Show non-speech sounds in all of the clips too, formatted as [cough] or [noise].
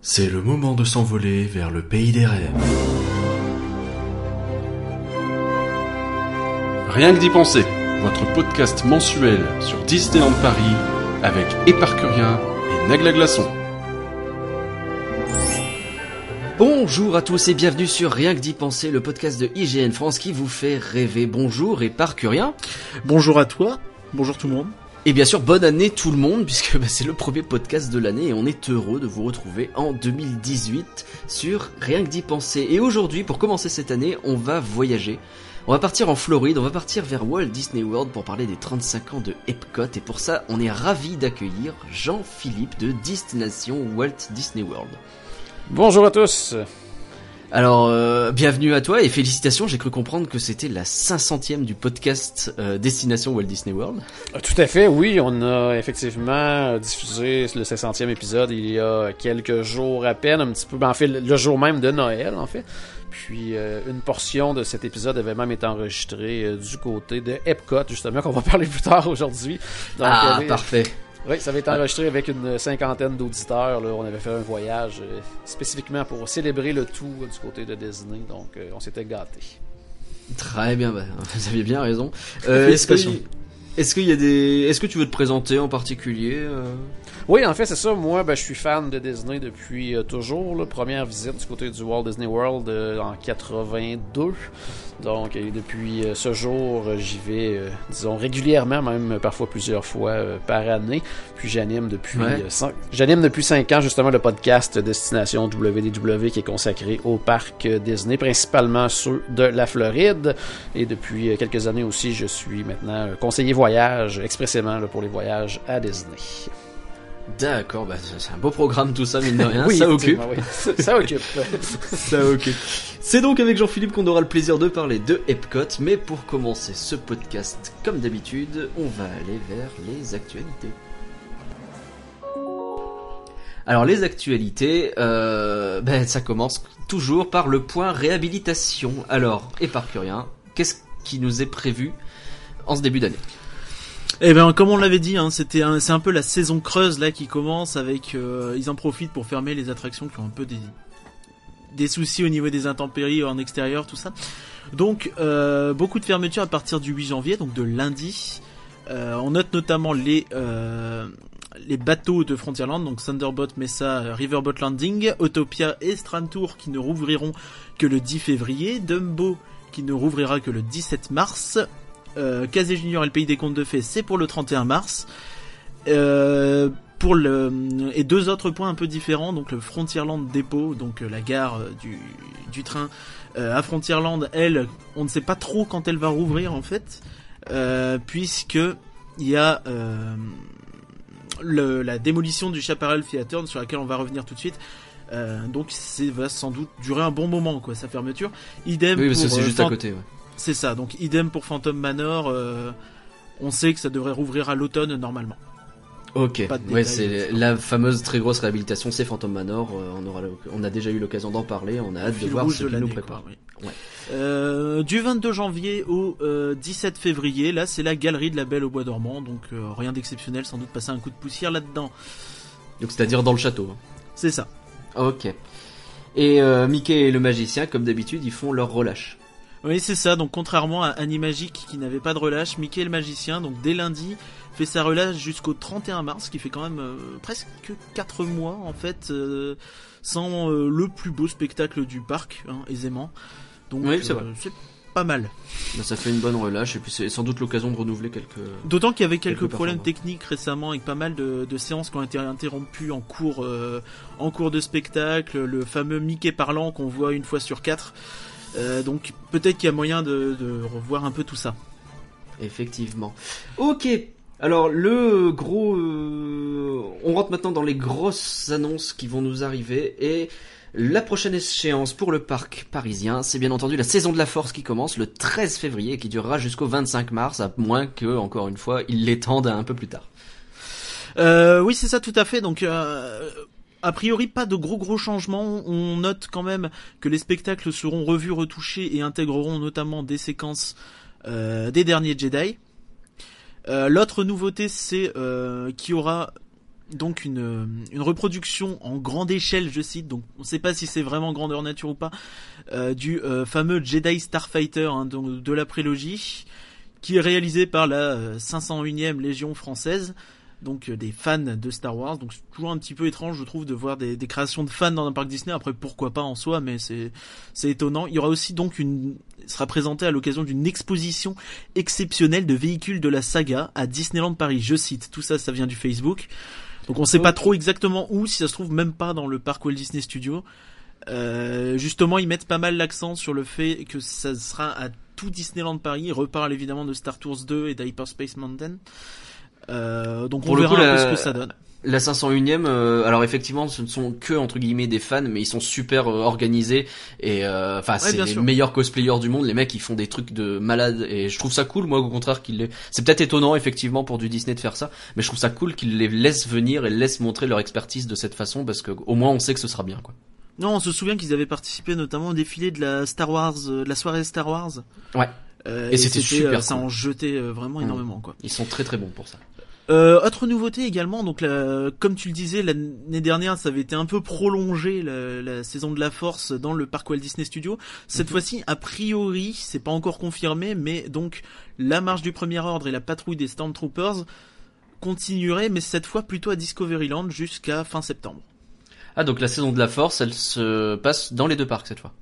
C'est le moment de s'envoler vers le pays des rêves. Rien que d'y penser, votre podcast mensuel sur Disneyland Paris avec Éparcurien et Nagla Glaçon. Bonjour à tous et bienvenue sur Rien que d'y penser, le podcast de IGN France qui vous fait rêver. Bonjour Éparcurien. Bonjour à toi, bonjour tout le monde. Et bien sûr, bonne année tout le monde, [laughs] puisque bah, c'est le premier podcast de l'année et on est heureux de vous retrouver en 2018 sur Rien que d'y penser. Et aujourd'hui, pour commencer cette année, on va voyager. On va partir en Floride, on va partir vers Walt Disney World pour parler des 35 ans de Epcot. Et pour ça, on est ravi d'accueillir Jean-Philippe de Destination Walt Disney World. Bonjour à tous. Alors, euh, bienvenue à toi et félicitations. J'ai cru comprendre que c'était la 500e du podcast euh, Destination Walt Disney World. Euh, Tout à fait, oui. On a effectivement diffusé le 500e épisode il y a quelques jours à peine, un petit peu, ben, en fait, le jour même de Noël, en fait. Puis euh, une portion de cet épisode avait même été enregistrée du côté de Epcot, justement, qu'on va [laughs] parler plus tard aujourd'hui. Ah, parfait. Oui, ça avait été enregistré avec une cinquantaine d'auditeurs. là. On avait fait un voyage euh, spécifiquement pour célébrer le tout euh, du côté de Disney. Donc, euh, on s'était gâtés. Très bien, bah, [laughs] vous aviez bien raison. Euh, est-ce que, est-ce qu'il y a des, est-ce que tu veux te présenter en particulier euh? Oui, en fait, c'est ça. Moi, ben, je suis fan de Disney depuis euh, toujours. là. Première visite du côté du Walt Disney World euh, en 82. Donc, et depuis euh, ce jour, j'y vais, disons, régulièrement, même parfois plusieurs fois par année. Puis j'anime depuis, Ouais. cinq- j'anime depuis 5 ans justement le podcast Destination WDW qui est consacré au parc Disney, principalement ceux de la Floride. Et depuis quelques années aussi, je suis maintenant conseiller voyage expressément là, pour les voyages à Disney. D'accord, bah, c'est un beau programme tout ça, mine de rien. ça [laughs] occupe. oui. Ça occupe. [laughs] Ça occupe. C'est donc avec Jean-Philippe qu'on aura le plaisir de parler de Epcot, mais pour commencer ce podcast, comme d'habitude, on va aller vers les actualités. Alors les actualités, euh, ben, ça commence toujours par le point réhabilitation. Alors, Éparcurien, qu'est-ce qui nous est prévu en ce début d'année? Eh ben, comme on l'avait dit, hein, c'était c'est un peu la saison creuse là qui commence avec, euh, ils en profitent pour fermer les attractions qui ont un peu des des soucis au niveau des intempéries en extérieur, tout ça. Donc, euh, beaucoup de fermetures à partir du 8 janvier, donc de lundi. Euh, on note notamment les euh, les bateaux de Frontierland, donc Thunderbot, Mesa, Riverboat Landing, Autopia et Strandtour qui ne rouvriront que le 10 février, Dumbo qui ne rouvrira que le 17 mars, euh, Casé Junior et le Pays des Contes de Fées, c'est pour le 31 mars. Euh, pour le et deux autres points un peu différents, donc le Frontierland dépôt, donc euh, la gare euh, du, du train euh, à Frontierland, elle, on ne sait pas trop quand elle va rouvrir en fait, euh, puisque il y a euh, le, la démolition du Chaparral Theater sur laquelle on va revenir tout de suite. Donc c'est va sans doute durer un bon moment quoi sa fermeture. Idem Oui, parce que pour, c'est juste à côté. ouais. C'est ça, donc idem pour Phantom Manor. euh, on sait que ça devrait rouvrir à l'automne normalement. Ok, ouais, c'est la fameuse très grosse réhabilitation, c'est Phantom Manor. euh, on aura, on a déjà eu l'occasion d'en parler. On a hâte de voir ce qu'il nous prépare. quoi, oui. Ouais. Euh, du 22 janvier au euh, 17 février, là c'est la galerie de la Belle au Bois dormant, donc rien d'exceptionnel, sans doute passer un coup de poussière là-dedans. Donc c'est-à-dire dans le château. hein. C'est ça. Ok. Et Mickey et le magicien, comme d'habitude, ils font leur relâche. Oui, c'est ça. Donc, contrairement à Animagic qui n'avait pas de relâche, Mickey le magicien, donc dès lundi, fait sa relâche jusqu'au 31 mars, ce qui fait quand même euh, presque 4 mois en fait, euh, sans euh, le plus beau spectacle du parc, hein, aisément. Donc, Oui, c'est euh, vrai. pas mal. Bah, ça fait une bonne relâche et puis c'est sans doute l'occasion de renouveler quelques. D'autant qu'il y avait quelques Quelques problèmes techniques récemment avec pas mal de, de séances qui ont été interrompues en cours, euh, en cours de spectacle, le fameux Mickey parlant qu'on voit une fois sur quatre. Euh, donc peut-être qu'il y a moyen de, de revoir un peu tout ça. Effectivement. Ok. Alors le gros, euh, on rentre maintenant dans les grosses annonces qui vont nous arriver et la prochaine échéance pour le parc parisien, c'est bien entendu la saison de la force qui commence le 13 février et qui durera jusqu'au 25 mars, à moins que, encore une fois, ils l'étendent un peu plus tard. Euh, oui, c'est ça, tout à fait. Donc, euh, a priori, pas de gros gros changements. On note quand même que les spectacles seront revus, retouchés et intégreront notamment des séquences euh, des derniers Jedi. Euh, L'autre nouveauté, c'est euh, qu'il y aura donc une, reproduction en grande échelle, je cite, donc on ne sait pas si c'est vraiment grandeur nature ou pas, du fameux Jedi Starfighter hein, donc de la prélogie, qui est réalisé par la 501e Légion française, donc des fans de Star Wars. Donc c'est toujours un petit peu étrange, je trouve, de voir des, des, créations de fans dans un parc Disney. Après, pourquoi pas en soi, mais c'est c'est étonnant. Il y aura aussi donc une sera présenté à l'occasion d'une exposition exceptionnelle de véhicules de la saga à Disneyland Paris. Je cite, tout ça, ça vient du Facebook. Donc on sait pas trop exactement où, si ça se trouve même pas dans le parc Walt Disney Studio. Euh, justement, ils mettent pas mal l'accent sur le fait que ça sera à tout Disneyland Paris. Ils reparlent évidemment de Star Tours 2 et d'Hyperspace Mountain. Euh, donc on Pour le verra coup, un peu la- ce que ça donne. La 501ème, euh, alors effectivement, ce ne sont que entre guillemets des fans, mais ils sont super euh, organisés et euh, enfin c'est les sûr. meilleurs cosplayers du monde. Les mecs, ils font des trucs de malades et je trouve ça cool. Moi, au contraire, qu'ils les... c'est peut-être étonnant effectivement pour du Disney de faire ça, mais je trouve ça cool qu'ils les laissent venir et laissent montrer leur expertise de cette façon parce que au moins on sait que ce sera bien quoi. Non, on se souvient qu'ils avaient participé notamment au défilé de la Star Wars, euh, de la soirée Star Wars. Ouais. Euh, Et c'était super euh, ça cool. en jetait euh, vraiment Mm. énormément quoi. Ils sont très très bons pour ça. Euh, autre nouveauté également, donc la- comme tu le disais l'année dernière, ça avait été un peu prolongé la, la saison de la Force dans le parc Walt Disney Studio. Cette Mhm. fois-ci, a priori, c'est pas encore confirmé, mais donc la marche du Premier Ordre et la patrouille des Stormtroopers continueraient, mais cette fois plutôt à Discoveryland jusqu'à fin septembre. Ah donc la saison de la Force, elle se passe dans les deux parcs cette fois.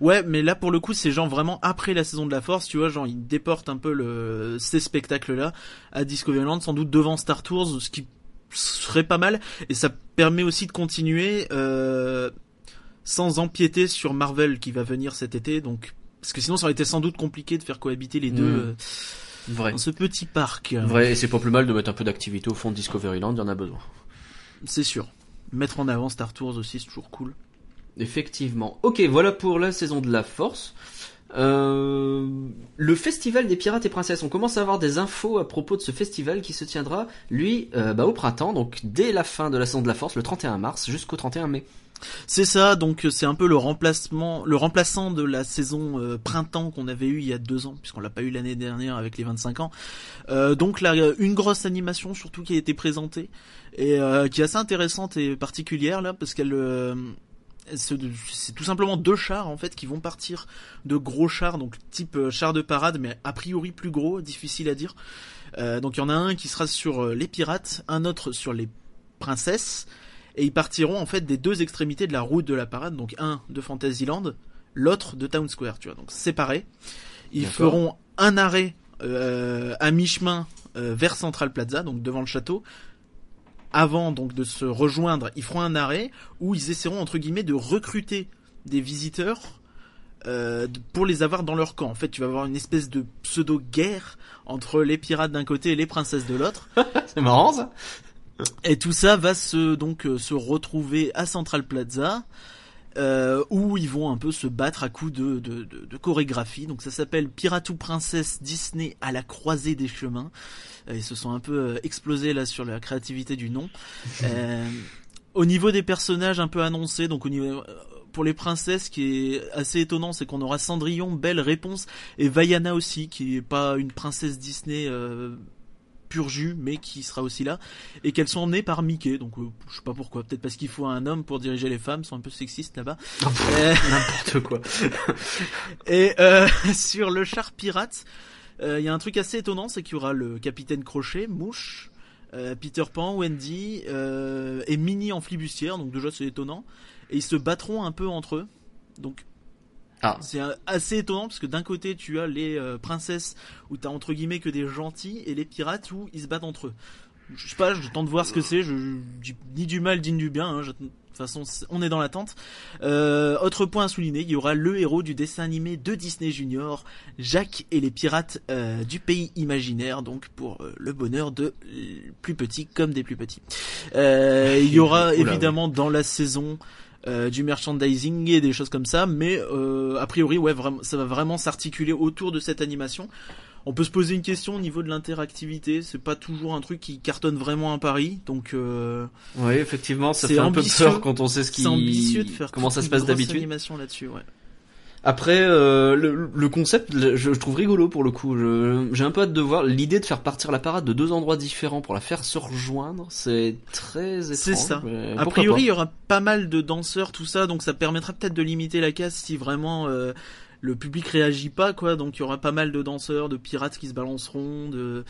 Ouais, mais là pour le coup, c'est genre vraiment après la saison de la Force, tu vois, genre ils déportent un peu le ces spectacles-là à Discoveryland, sans doute devant Star Tours, ce qui serait pas mal, et ça permet aussi de continuer euh, sans empiéter sur Marvel qui va venir cet été, donc parce que sinon ça aurait été sans doute compliqué de faire cohabiter les deux Mm. euh, Vrai. dans ce petit parc. Vrai, et c'est pas plus mal de mettre un peu d'activité au fond de Discoveryland, il y en a besoin. C'est sûr. Mettre en avant Star Tours aussi, c'est toujours cool. Effectivement. Ok, voilà pour la saison de la Force. Euh, le festival des pirates et princesses. On commence à avoir des infos à propos de ce festival qui se tiendra, lui, euh, bah, au printemps, donc dès la fin de la saison de la Force, le 31 mars jusqu'au 31 mai. C'est ça, donc euh, c'est un peu le remplacement, le remplaçant de la saison printemps qu'on avait eu il y a deux ans, puisqu'on l'a pas eu l'année dernière avec les 25 ans. Donc là, une grosse animation surtout qui a été présentée et qui est assez intéressante et particulière là, parce qu'elle c'est tout simplement deux chars en fait qui vont partir de gros chars, donc type euh, char de parade, mais a priori plus gros, difficile à dire. Euh, donc il y en a un qui sera sur euh, les pirates, un autre sur les princesses, et ils partiront en fait des deux extrémités de la route de la parade, donc un de Fantasyland, l'autre de Town Square, tu vois, donc séparés. Ils feront un arrêt euh, à mi-chemin euh, vers Central Plaza, donc devant le château. Avant donc de se rejoindre, ils feront un arrêt où ils essaieront entre guillemets de recruter des visiteurs euh, pour les avoir dans leur camp. En fait, tu vas avoir une espèce de pseudo-guerre entre les pirates d'un côté et les princesses de l'autre. [laughs] C'est marrant ça Et tout ça va se donc euh, se retrouver à Central Plaza. euh, où ils vont un peu se battre à coups de, de, de, de chorégraphie. Donc ça s'appelle Pirate ou Princesse Disney à la croisée des chemins. Euh, Ils se sont un peu euh, explosés là sur la créativité du nom. Euh, [laughs] au niveau des personnages un peu annoncés, donc au niveau pour les princesses, ce qui est assez étonnant, c'est qu'on aura Cendrillon, Belle Réponse et Vaiana aussi, qui est pas une princesse Disney euh, pur jus, mais qui sera aussi là, et qu'elles sont emmenées par Mickey. Donc euh, je sais pas pourquoi, peut-être parce qu'il faut un homme pour diriger les femmes, sont un peu sexistes là-bas. [laughs] N'importe quoi. [laughs] et euh, sur le char pirate, il y a un truc assez étonnant, c'est qu'il y aura le capitaine Crochet, Mouche, euh, Peter Pan, Wendy euh, et Minnie en flibustière, donc déjà c'est étonnant. Et ils se battront un peu entre eux. Donc Ah. c'est euh, assez étonnant parce que d'un côté tu as les euh, princesses où t'as entre guillemets que des gentils et les pirates où ils se battent entre eux. Je sais pas, je tente de voir ce que c'est. Je, ni du mal, ni du bien. hein, toute façon, on est dans l'attente. Euh, autre point à souligner, il y aura le héros du dessin animé de Disney Junior, Jacques et les pirates euh, du pays imaginaire, donc pour euh, le bonheur de plus petits comme des plus petits. Euh, il y aura [laughs] Oula, évidemment dans la saison euh, du merchandising et des choses comme ça, mais euh, a priori, ouais, vraiment, ça va vraiment s'articuler autour de cette animation. On peut se poser une question au niveau de l'interactivité. C'est pas toujours un truc qui cartonne vraiment à Paris, donc euh, Oui, effectivement, ça fait un peu peur quand on sait ce qui c'est ambitieux de faire comment ça se passe d'habitude. animation là-dessus, ouais. Après, euh, le, le concept, je, je trouve rigolo pour le coup. J'ai un peu hâte de voir l'idée de faire partir la parade de deux endroits différents pour la faire se rejoindre. C'est très étrange. C'est ça. A priori, il y aura pas mal de danseurs, tout ça, donc ça permettra peut-être de limiter la casse si vraiment euh, le public réagit pas, quoi. Donc il y aura pas mal de danseurs, de pirates qui se balanceront, de.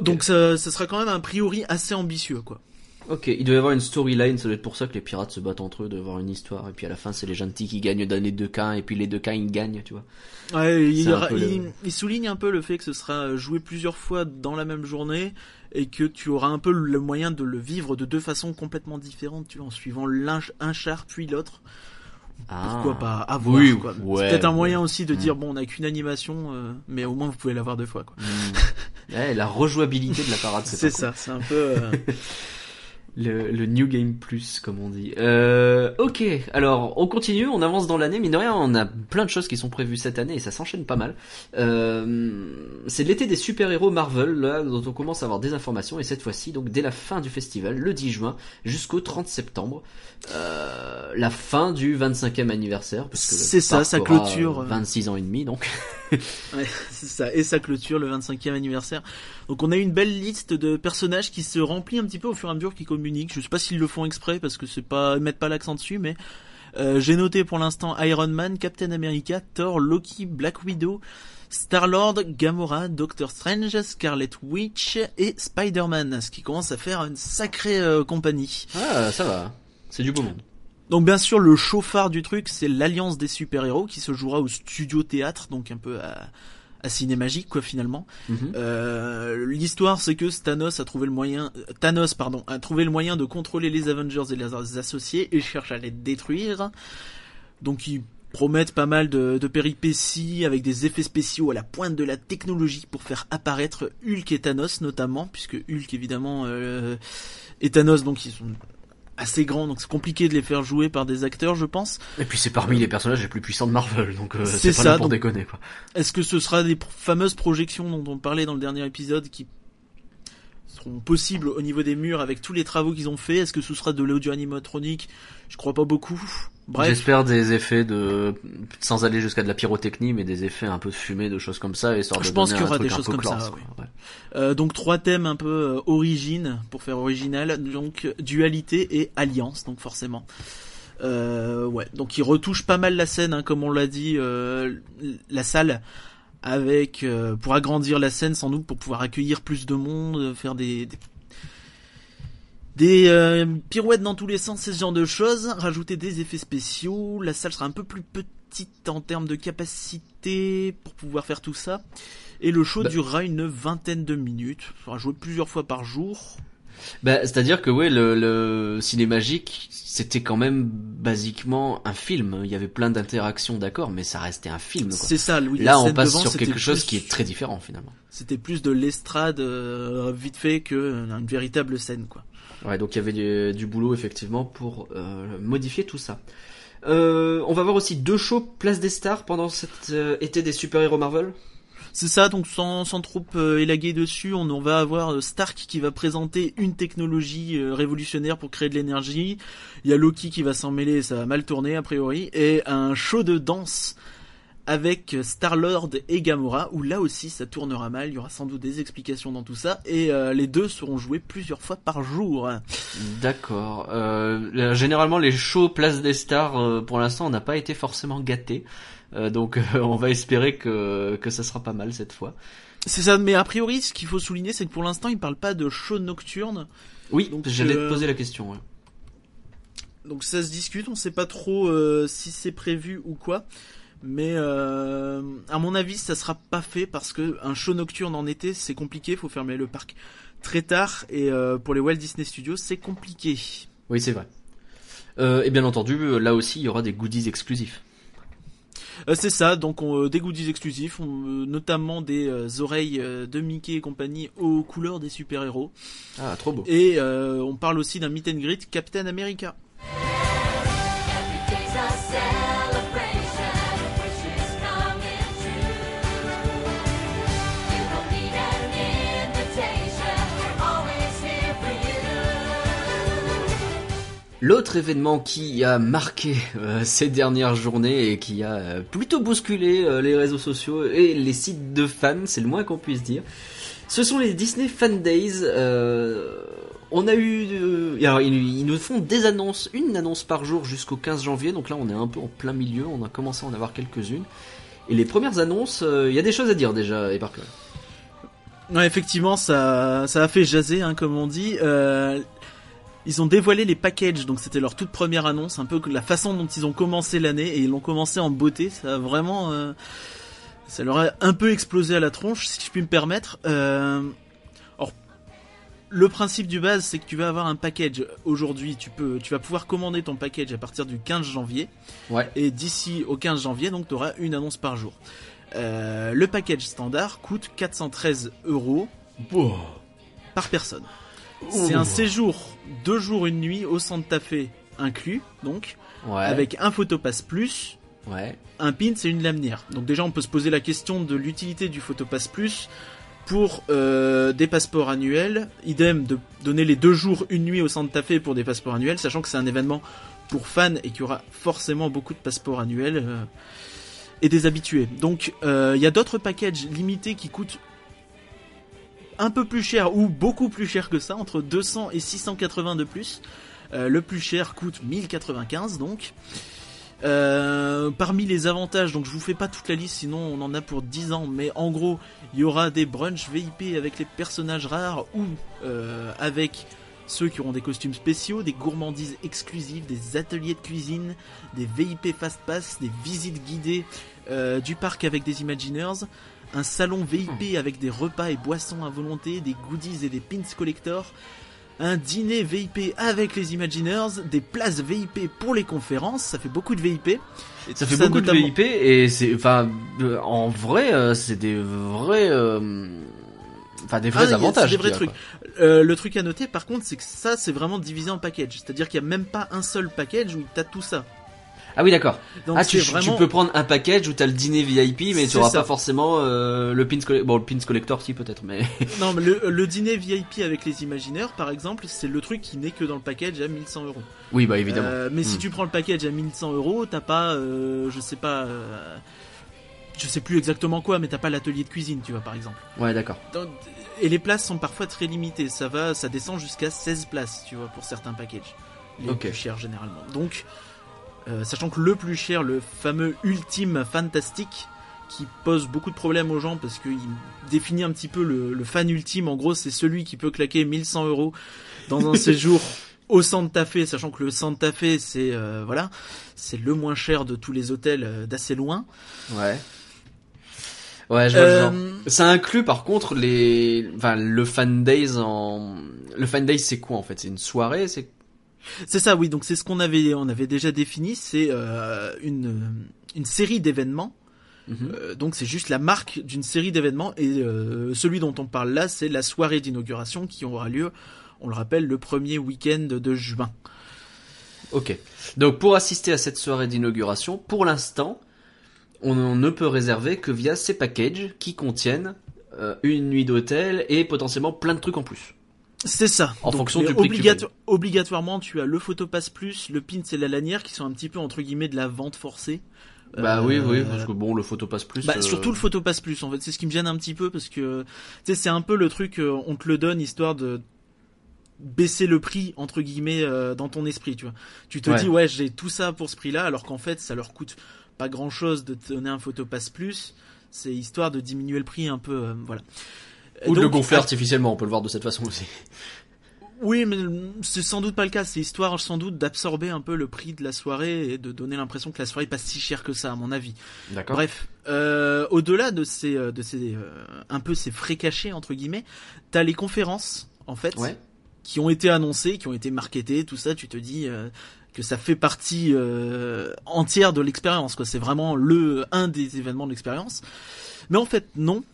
Donc ça, ça sera quand même a priori assez ambitieux, quoi. Ok, il doit y avoir une storyline, ça doit être pour ça que les pirates se battent entre eux, de avoir une histoire, et puis à la fin c'est les gentils qui gagnent dans les deux cas, et puis les deux cas ils gagnent, tu vois. Ouais, il, C'est un ra- peu le- il- il souligne un peu le fait que ce sera joué plusieurs fois dans la même journée et que tu auras un peu le moyen de le vivre de deux façons complètement différentes, tu vois, en suivant l'un un char puis l'autre. Pourquoi pas à voir, Ah. Oui, quoi. ouais, C'est peut-être un moyen aussi de Mm. dire bon, on a qu'une animation, euh, mais au moins vous pouvez la voir deux fois, quoi. Ouais, la rejouabilité de la parade, c'est [laughs] C'est pas ça, c'est un peu. euh. [laughs] Le, le New Game Plus, comme on dit. Euh, ok, alors on continue, on avance dans l'année, mine de rien, on a plein de choses qui sont prévues cette année et ça s'enchaîne pas mal. Euh, c'est l'été des super-héros Marvel, là, dont on commence à avoir des informations, et cette fois-ci, donc dès la fin du festival, le 10 juin, jusqu'au 30 septembre, euh, la fin du 25e anniversaire. C'est ça, ça clôture, euh, euh, 26 ans et demi, donc. [laughs] Ouais, c'est ça. Et ça clôture le 25e anniversaire. Donc on a une belle liste de personnages qui se remplit un petit peu au fur et à mesure qu'ils communiquent. Je sais pas s'ils le font exprès parce que c'est pas, ils mettent pas l'accent dessus, mais euh, j'ai noté pour l'instant Iron Man, Captain America, Thor, Loki, Black Widow, Star-Lord, Gamora, Doctor Strange, Scarlet Witch et Spider-Man, ce qui commence à faire une sacrée euh, compagnie. Ah, ça va. C'est du beau monde. Donc bien sûr le chauffard du truc c'est l'alliance des super-héros qui se jouera au studio théâtre donc un peu à, à cinémagique quoi finalement. Mhm. Euh, L'histoire c'est que Thanos a trouvé le moyen Thanos pardon a trouvé le moyen de contrôler les Avengers et les associés et cherche à les détruire. Donc ils promettent pas mal de, de péripéties avec des effets spéciaux à la pointe de la technologie pour faire apparaître Hulk et Thanos notamment puisque Hulk évidemment euh, et Thanos donc ils sont assez grands donc c'est compliqué de les faire jouer par des acteurs je pense. Et puis c'est parmi les personnages les plus puissants de Marvel, donc euh, C'est pas ça, là pour donc- déconner quoi. Est-ce que ce sera des fameuses projections dont on parlait dans le dernier épisode qui seront possibles au niveau des murs avec tous les travaux qu'ils ont fait? Est-ce que ce sera de l'audio animatronique? Je crois pas beaucoup. J'espère des effets de, sans aller jusqu'à de la pyrotechnie, mais des effets un peu de fumée, de choses comme ça, de Je pense donner qu'il y aura des choses comme ça, classe, ouais. euh, donc trois thèmes un peu euh, origine pour faire original, donc dualité et alliance, donc forcément. Euh, ouais, donc ils retouchent pas mal la scène, hein, comme on l'a dit, euh, la salle avec euh, pour agrandir la scène sans doute pour pouvoir accueillir plus de monde, faire des des, des, euh, pirouettes dans tous les sens, ce genre de choses, rajouter des effets spéciaux. La salle sera un peu plus petite en termes de capacité pour pouvoir faire tout ça. Et le show Bah- durera une vingtaine de minutes. Il sera joué plusieurs fois par jour. Bah, c'est-à-dire que ouais, le, le cinémagique, c'était quand même basiquement un film. Il y avait plein d'interactions, d'accord, mais ça restait un film. Quoi. C'est ça, Louis. Là, on passe devant, sur quelque chose qui est très différent finalement. C'était plus de l'estrade euh, vite fait que euh, une véritable scène, quoi. Ouais, donc il y avait du, du boulot effectivement pour euh, modifier tout ça. Euh, on va voir aussi deux shows Place des Stars pendant cet été des super-héros Marvel. C'est ça, donc sans, sans trop euh, élaguer dessus, on, va avoir euh, Stark qui va présenter une technologie euh, révolutionnaire pour créer de l'énergie. Il y a Loki qui va s'en mêler, ça va mal tourner a priori. Et un show de danse avec Star-Lord et Gamora, où là aussi ça tournera mal, il y aura sans doute des explications dans tout ça. Et les deux seront joués plusieurs fois par jour. D'accord. Euh, généralement, les shows Place des Stars, euh, pour l'instant, on n'a pas été forcément gâtés. Euh, donc, euh, on va espérer que que ça sera pas mal cette fois. C'est ça, mais a priori ce qu'il faut souligner c'est que pour l'instant ils parlent pas de show nocturne. Oui, Donc, j'allais euh, te poser la question. ouais. Donc ça se discute, on sait pas trop si c'est prévu ou quoi. Mais euh, à mon avis, ça sera pas fait parce que un show nocturne en été, c'est compliqué. Faut fermer le parc très tard et euh, pour les Walt Disney Studios, c'est compliqué. Oui, c'est vrai. Euh, et bien entendu, là aussi, il y aura des goodies exclusifs. Euh, c'est ça, donc on, euh, des goodies exclusifs, on, euh, notamment des euh, oreilles euh, de Mickey et compagnie aux couleurs des super-héros. Ah, trop beau. Et euh, on parle aussi d'un meet and greet Captain America. L'autre événement qui a marqué euh, ces dernières journées et qui a euh, plutôt bousculé euh, les réseaux sociaux et les sites de fans, c'est le moins qu'on puisse dire, ce sont les Disney Fan Days. On a eu, alors ils, nous font des annonces, une annonce par jour jusqu'au 15 janvier, donc là on est un peu en plein milieu, on a commencé à en avoir quelques-unes. Et les premières annonces, il y a des choses à dire déjà, et par. Ouais, effectivement, ça, ça a fait jaser, hein, comme on dit. Ils ont dévoilé les packages, donc c'était leur toute première annonce, un peu la façon dont ils ont commencé l'année, et ils l'ont commencé en beauté. Ça a vraiment, euh, ça leur a un peu explosé à la tronche, si je puis me permettre. Euh, alors, le principe du base, c'est que tu vas avoir un package aujourd'hui. Tu peux, tu vas pouvoir commander ton package à partir du 15 janvier. Ouais. Et d'ici au 15 janvier, donc tu auras une annonce par jour. Euh, le package standard coûte 413 euros par personne. C'est un séjour deux jours une nuit au Santa Fe inclus, donc Ouais. avec un photopass plus, Ouais. un pin et une lanière. Donc déjà on peut se poser la question de l'utilité du photopass plus pour euh, des passeports annuels. Idem de donner les deux jours une nuit au Santa Fe pour des passeports annuels, sachant que c'est un événement pour fans et qu'il y aura forcément beaucoup de passeports annuels euh, et des habitués. Donc euh, il y a d'autres packages limités qui coûtent un peu plus cher ou beaucoup plus cher que ça, entre 200 et 680 de plus. Euh, le plus cher coûte 1095 donc. Euh, parmi les avantages, donc je vous fais pas toute la liste, sinon on en a pour 10 ans, mais en gros, il y aura des brunchs VIP avec les personnages rares ou euh, avec ceux qui auront des costumes spéciaux, des gourmandises exclusives, des ateliers de cuisine, des VIP Fast Pass, des visites guidées du parc avec des Imagineers, un salon VIP avec des repas et boissons à volonté, des goodies et des pins collector, un dîner VIP avec les Imagineers, des places VIP pour les conférences, ça fait beaucoup de VIP. Et Ça fait beaucoup notamment- de VIP et c'est, enfin, euh, en vrai, euh, c'est des vrais, euh, enfin des vrais Ah, avantages. des vrais trucs. Euh, le truc à noter par contre, c'est que ça c'est vraiment divisé en package. C'est-à-dire qu'il n'y a même pas un seul package où t'as tout ça. Ah oui, d'accord. Donc Ah, tu, vraiment... tu peux prendre un package où t'as le dîner VIP, mais tu auras ça. pas forcément euh, le pins collector. Bon, le pins collector, si peut-être, mais [laughs] Non, mais le, le dîner VIP avec les Imagineers, par exemple, c'est le truc qui n'est que dans le package à 1100 euros. oui, bah évidemment. Euh, mais si Hmm. tu prends le package à 1100 euros, t'as pas, euh, je sais pas, euh, je sais plus exactement quoi, mais t'as pas l'atelier de cuisine, tu vois, par exemple. Ouais, d'accord. Et les places sont parfois très limitées. Ça va, ça descend jusqu'à 16 places, tu vois, pour certains packages. Les Ok. plus chers généralement. Donc, euh, sachant que le plus cher, le fameux Ultime Fantastique, qui pose beaucoup de problèmes aux gens parce qu'il définit un petit peu le, le fan ultime. En gros, c'est celui qui peut claquer 1100 euros dans un [laughs] séjour au Santa Fe, sachant que le Santa Fe, c'est euh, voilà, c'est le moins cher de tous les hôtels euh, d'assez loin. Ouais. Ouais, je vois le genre. Euh, Ça inclut par contre les, enfin le fan days en, le fan days c'est quoi en fait? C'est une soirée, c'est C'est ça, oui. Donc c'est ce qu'on avait, on avait déjà défini. C'est euh, une une série d'événements. Mhm. Euh, donc c'est juste la marque d'une série d'événements. Et euh, celui dont on parle là, c'est la soirée d'inauguration qui aura lieu, on le rappelle, le premier week-end de juin. Ok. Donc pour assister à cette soirée d'inauguration, pour l'instant, on ne peut réserver que via ces packages qui contiennent une nuit d'hôtel et potentiellement plein de trucs en plus. C'est ça. En Donc, fonction du prix que tu obligato- Obligatoirement, tu as le photopass plus, le pins et la lanière qui sont un petit peu entre guillemets de la vente forcée. Bah Euh, oui, oui, parce que bon, le photopass plus. Bah, euh, surtout le photopass plus en fait, c'est ce qui me gêne un petit peu parce que tu sais c'est un peu le truc euh, on te le donne histoire de baisser le prix entre guillemets euh, dans ton esprit, tu vois. Tu te Ouais. dis ouais, j'ai tout ça pour ce prix-là alors qu'en fait ça leur coûte pas grand-chose de te donner un photopass plus, c'est histoire de diminuer le prix un peu euh, voilà. Ou de le gonfler artificiellement, on peut le voir de cette façon aussi. Oui, mais c'est sans doute pas le cas. C'est histoire sans doute d'absorber un peu le prix de la soirée et de donner l'impression que la soirée est pas si chère que ça, à mon avis. D'accord. Bref, euh, au-delà de ces, euh, de ces, euh, un peu ces frais cachés entre guillemets, t'as les conférences en fait Ouais. qui ont été annoncées, qui ont été marketées, tout ça. Tu te dis euh, que ça fait partie euh, entière de l'expérience. Quoi, c'est vraiment le un des événements de l'expérience. Mais en fait, non.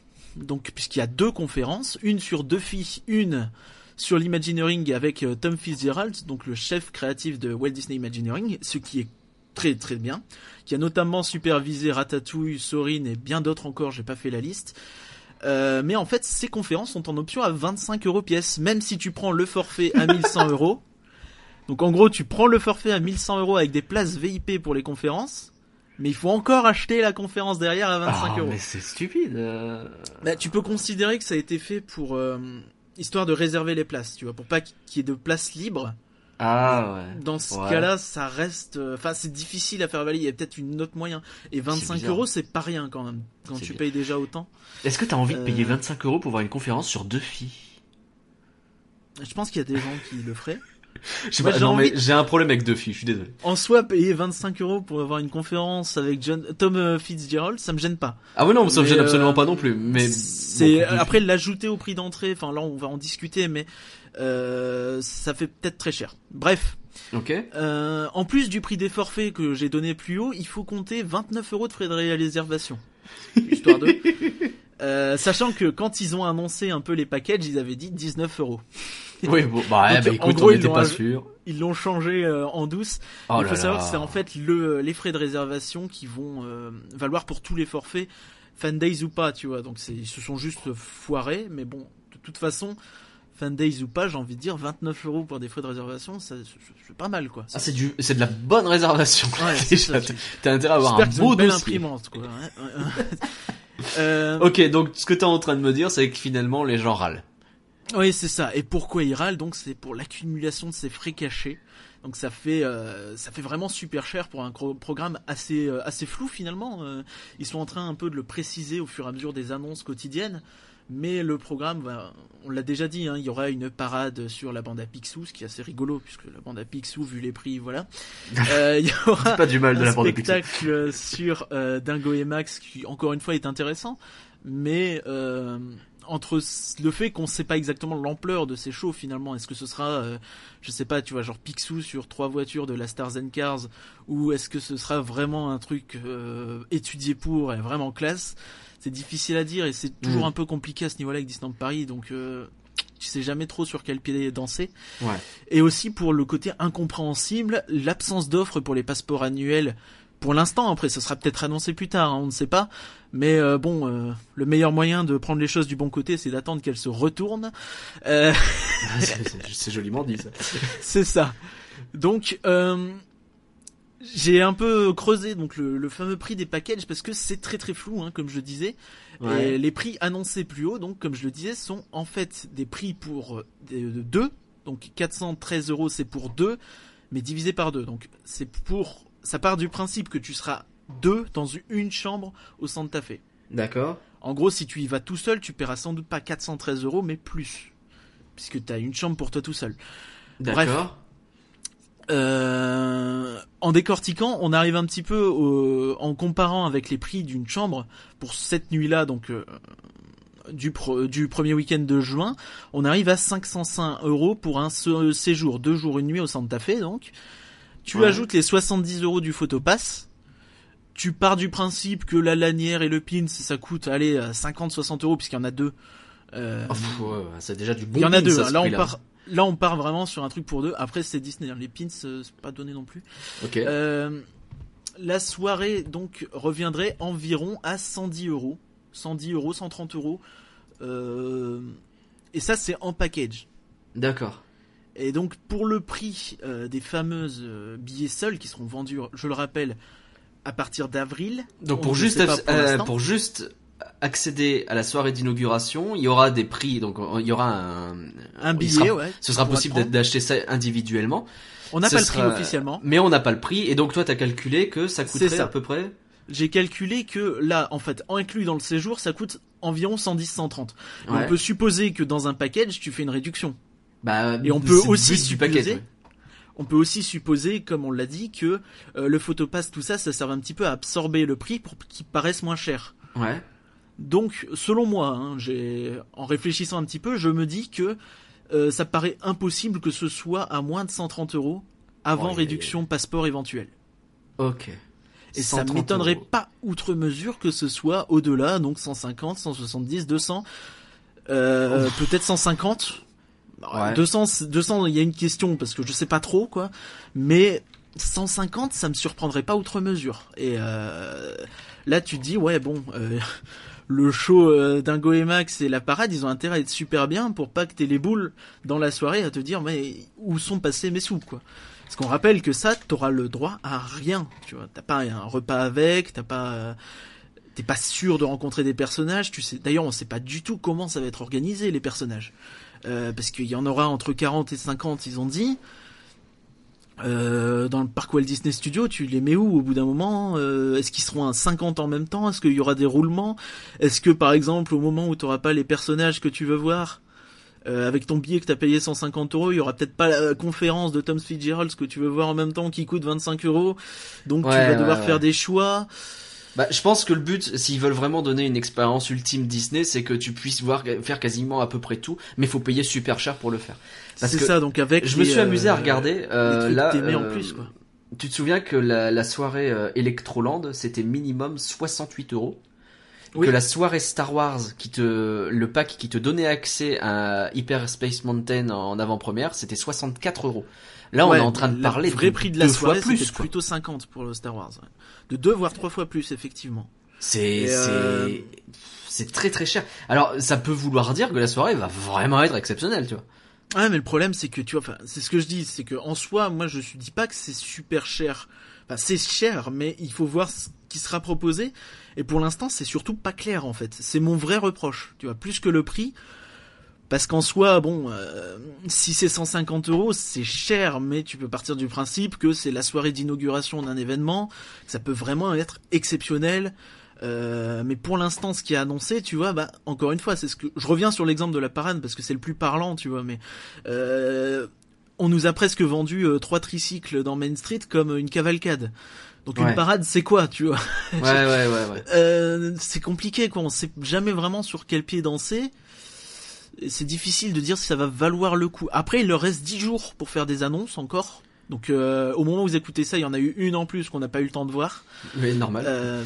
Donc, puisqu'il y a deux conférences, une sur deux filles, une sur l'Imagineering avec euh, Tom Fitzgerald, donc le chef créatif de Walt Disney Imagineering, ce qui est très très bien, qui a notamment supervisé Ratatouille, Sorin et bien d'autres encore, j'ai pas fait la liste. Euh, mais en fait, ces conférences sont en option à 25 euros pièce, même si tu prends le forfait à 1100 [laughs] euros. Donc en gros, tu prends le forfait à 1100 euros avec des places VIP pour les conférences, mais il faut encore acheter la conférence derrière à 25 Ah, euros. mais c'est stupide. euh. Bah, tu peux considérer que ça a été fait pour euh, histoire de réserver les places, tu vois, pour pas qu'il y ait de places libres. Ah ouais. Dans ce Ouais. cas-là, ça reste, euh, enfin, c'est difficile à faire valider. Il y a peut-être une autre moyen. Et 25 bizarre. euros, c'est pas rien quand même. Quand tu bien. payes déjà autant. Est-ce que t'as envie de payer Euh. 25 euros pour voir une conférence sur deux filles? Je pense qu'il y a des gens qui le feraient. J'ai envie- un problème avec deux filles, je suis désolé. En soi, payer 25 euros pour avoir une conférence avec John, Tom euh, Fitzgerald, ça me gêne pas. Ah ouais, non, ça me gêne euh, absolument pas non plus. Mais c'est bon, après l'ajouter au prix d'entrée. Enfin là, on va en discuter, mais euh, ça fait peut-être très cher. Bref. Ok. euh, en plus du prix des forfaits que j'ai donné plus haut, il faut compter 29 euros de frais de réservation, [laughs] histoire de. Euh, sachant que quand ils ont annoncé un peu les packages, ils avaient dit 19 euros. [laughs] Oui, bon, bah, Donc, bah écoute, gros, on ils était l'ont pas sûr. Ils l'ont changé euh, en douce. Oh il faut savoir là. que c'est en fait le, les frais de réservation qui vont euh, valoir pour tous les forfaits, fan days ou pas, tu vois. Donc ils se sont juste foirés, mais bon, de toute façon, fan days ou pas, j'ai envie de dire 29 euros pour des frais de réservation, c'est, pas mal quoi. Ah, c'est du, c'est de la bonne réservation. Ouais. [laughs] T'as intérêt à avoir un beau une belle imprimante quoi. [laughs] Euh, Ok, donc ce que t'es en train de me dire, c'est que finalement les gens râlent. Oui, c'est ça. Et pourquoi ils râlent Donc c'est pour l'accumulation de ces frais cachés. Donc ça fait euh, ça fait vraiment super cher pour un programme assez euh, assez flou finalement. Euh, ils sont en train un peu de le préciser au fur et à mesure des annonces quotidiennes. Mais le programme, bah, on l'a déjà dit, hein, il y aura une parade sur la bande à Picsou, ce qui est assez rigolo puisque la bande à Picsou, vu les prix, voilà. [laughs] Euh, il y aura Pas du mal de un la spectacle sur euh, Dingo et Max qui encore une fois est intéressant mais euh, entre le fait qu'on sait pas exactement l'ampleur de ces shows finalement est-ce que ce sera euh, je sais pas tu vois genre Picsou sur trois voitures de la Stars and Cars ou est-ce que ce sera vraiment un truc euh, étudié pour et vraiment classe? C'est difficile à dire et c'est toujours Mm. un peu compliqué à ce niveau-là avec Disneyland Paris donc euh, tu sais jamais trop sur quel pied danser Ouais. et aussi pour le côté incompréhensible, l'absence d'offres pour les passeports annuels. Pour l'instant, après, ce sera peut-être annoncé plus tard, hein, on ne sait pas. Mais euh, bon, euh, le meilleur moyen de prendre les choses du bon côté, c'est d'attendre qu'elles se retournent. Euh, [laughs] c'est, joliment dit ça. [laughs] c'est ça. Donc, j'ai un peu creusé donc le, le fameux prix des packages parce que c'est très très flou, hein, comme je disais. Ouais. Et les prix annoncés plus haut, donc comme je le disais, sont en fait des prix pour deux. Donc 413 euros, c'est pour deux, mais divisé par deux. Donc c'est pour, ça part du principe que tu seras deux dans une chambre au Santa Fe. D'accord. En gros, si tu y vas tout seul, tu paieras sans doute pas 413 euros, mais plus, puisque tu as une chambre pour toi tout seul. D'accord. Euh, en décortiquant, on arrive un petit peu au- en comparant avec les prix d'une chambre pour cette nuit-là, donc euh, du, pro- du premier week-end de juin, on arrive à 505 euros pour un séjour, deux jours une nuit au Santa Fe. Donc, tu Ouais. ajoutes les 70 euros du photopass. Tu pars du principe que la lanière et le pin, ça coûte, allez, 50-60 euros puisqu'il y en a deux. Euh, Oh, ouais, c'est déjà du bon il y en a pin, deux. ça, hein. Là, on part, là, on part vraiment sur un truc pour deux. Après, c'est Disney. hein. Les pins, euh, c'est pas donné non plus. Ok. Euh, la soirée donc reviendrait environ à 110 euros, 110 euros, 130 euros. Euh, et ça, c'est en package. D'accord. Et donc pour le prix euh, des fameuses euh, billets seuls qui seront vendus, je le rappelle, à partir d'avril. Donc On pour juste, pour euh, pour juste accéder à la soirée d'inauguration, il y aura des prix. Donc il y aura un, Un il billet, sera- ouais. Ce sera tu possible d'acheter ça individuellement. On n'a pas le prix officiellement. Mais on n'a pas le prix. Et donc toi, t'as calculé que ça coûterait ça. à peu près? J'ai calculé que là, en fait, inclus dans le séjour, ça coûte environ 110-130. Et Ouais. On peut supposer que dans un package, tu fais une réduction. Bah, Et on peut aussi paquet. supposer- On peut aussi supposer, comme on l'a dit, que euh, le photopass, tout ça, ça sert un petit peu à absorber le prix pour qu'il paraisse moins cher. Ouais. Donc, selon moi, hein, j'ai, en réfléchissant un petit peu, je me dis que euh, ça paraît impossible que ce soit à moins de 130 euros avant Ouais, réduction passeport éventuelle. Ok. Et ça 130 m'étonnerait pas outre mesure que ce soit au-delà, donc 150, 170, 200, euh, peut-être 150. Ouais. 200, c'est- 200, il y a une question parce que je sais pas trop quoi, mais 150, ça me surprendrait pas outre mesure. Et euh, là, tu te dis ouais bon, euh, [laughs] le show euh, Dingo et Max et la parade, ils ont intérêt à être super bien pour pas que t'aies les boules dans la soirée à te dire mais où sont passés mes sous quoi. Parce qu'on rappelle que ça, t'auras le droit à rien, tu vois. T'as pas un repas avec, t'as pas, t'es pas sûr de rencontrer des personnages. Tu sais, d'ailleurs, on sait pas du tout comment ça va être organisé les personnages, Euh, parce qu'il y en aura entre 40 et 50, ils ont dit. Euh, dans le parc Walt Disney Studio, tu les mets où au bout d'un moment? Euh, Est-ce qu'ils seront à 50 en même temps? Est-ce qu'il y aura des roulements? Est-ce que par exemple au moment où tu n'auras pas les personnages que tu veux voir euh, avec ton billet que t'as payé 150 euros, il y aura peut-être pas la conférence de Tom Fitzgerald que tu veux voir en même temps qui coûte 25 euros, donc tu vas ouais, devoir ouais. faire des choix. Bah, je pense que le but, s'ils veulent vraiment donner une expérience ultime Disney, c'est que tu puisses voir faire quasiment à peu près tout, mais faut payer super cher pour le faire. Parce C'est que ça, donc avec. Je me suis amusé à euh, regarder. les Euh, trucs là, en euh, plus quoi. tu te souviens que la, la soirée euh, Electroland, c'était minimum 68 euros? Oui. Que la soirée Star Wars, qui te, le pack qui te donnait accès à Hyperspace Mountain en avant-première, c'était 64 euros. Là, on est en train de le parler vrai de prix de la deux soirée, fois plus. plutôt 50 pour le Star Wars. ouais. De deux voire trois fois plus effectivement. C'est euh, c'est très très cher. Alors ça peut vouloir dire que la soirée va vraiment être exceptionnelle, tu vois. Ouais, mais le problème, c'est que tu vois, enfin, c'est ce que je dis, c'est que en soi, moi, je dis pas que c'est super cher. C'est cher, mais il faut voir ce qui sera proposé. Et pour l'instant, c'est surtout pas clair, en fait. C'est mon vrai reproche, tu vois, plus que le prix. Parce qu'en soi, bon, euh, si c'est 150 euros, c'est cher, mais tu peux partir du principe que c'est la soirée d'inauguration d'un événement, ça peut vraiment être exceptionnel. Euh, mais pour l'instant, ce qui est annoncé, tu vois, bah encore une fois, c'est ce que je reviens sur l'exemple de la parade parce que c'est le plus parlant, tu vois. Mais euh, on nous a presque vendu euh, trois tricycles dans Main Street comme une cavalcade. Donc Ouais. une parade, c'est quoi, tu vois Ouais ouais ouais ouais. [laughs] euh, C'est compliqué, quoi. On sait jamais vraiment sur quel pied danser. C'est difficile de dire si ça va valoir le coup. Après, il leur reste 10 jours pour faire des annonces encore. Donc euh, au moment où vous écoutez ça, il y en a eu une en plus qu'on n'a pas eu le temps de voir. Mais normal. Euh,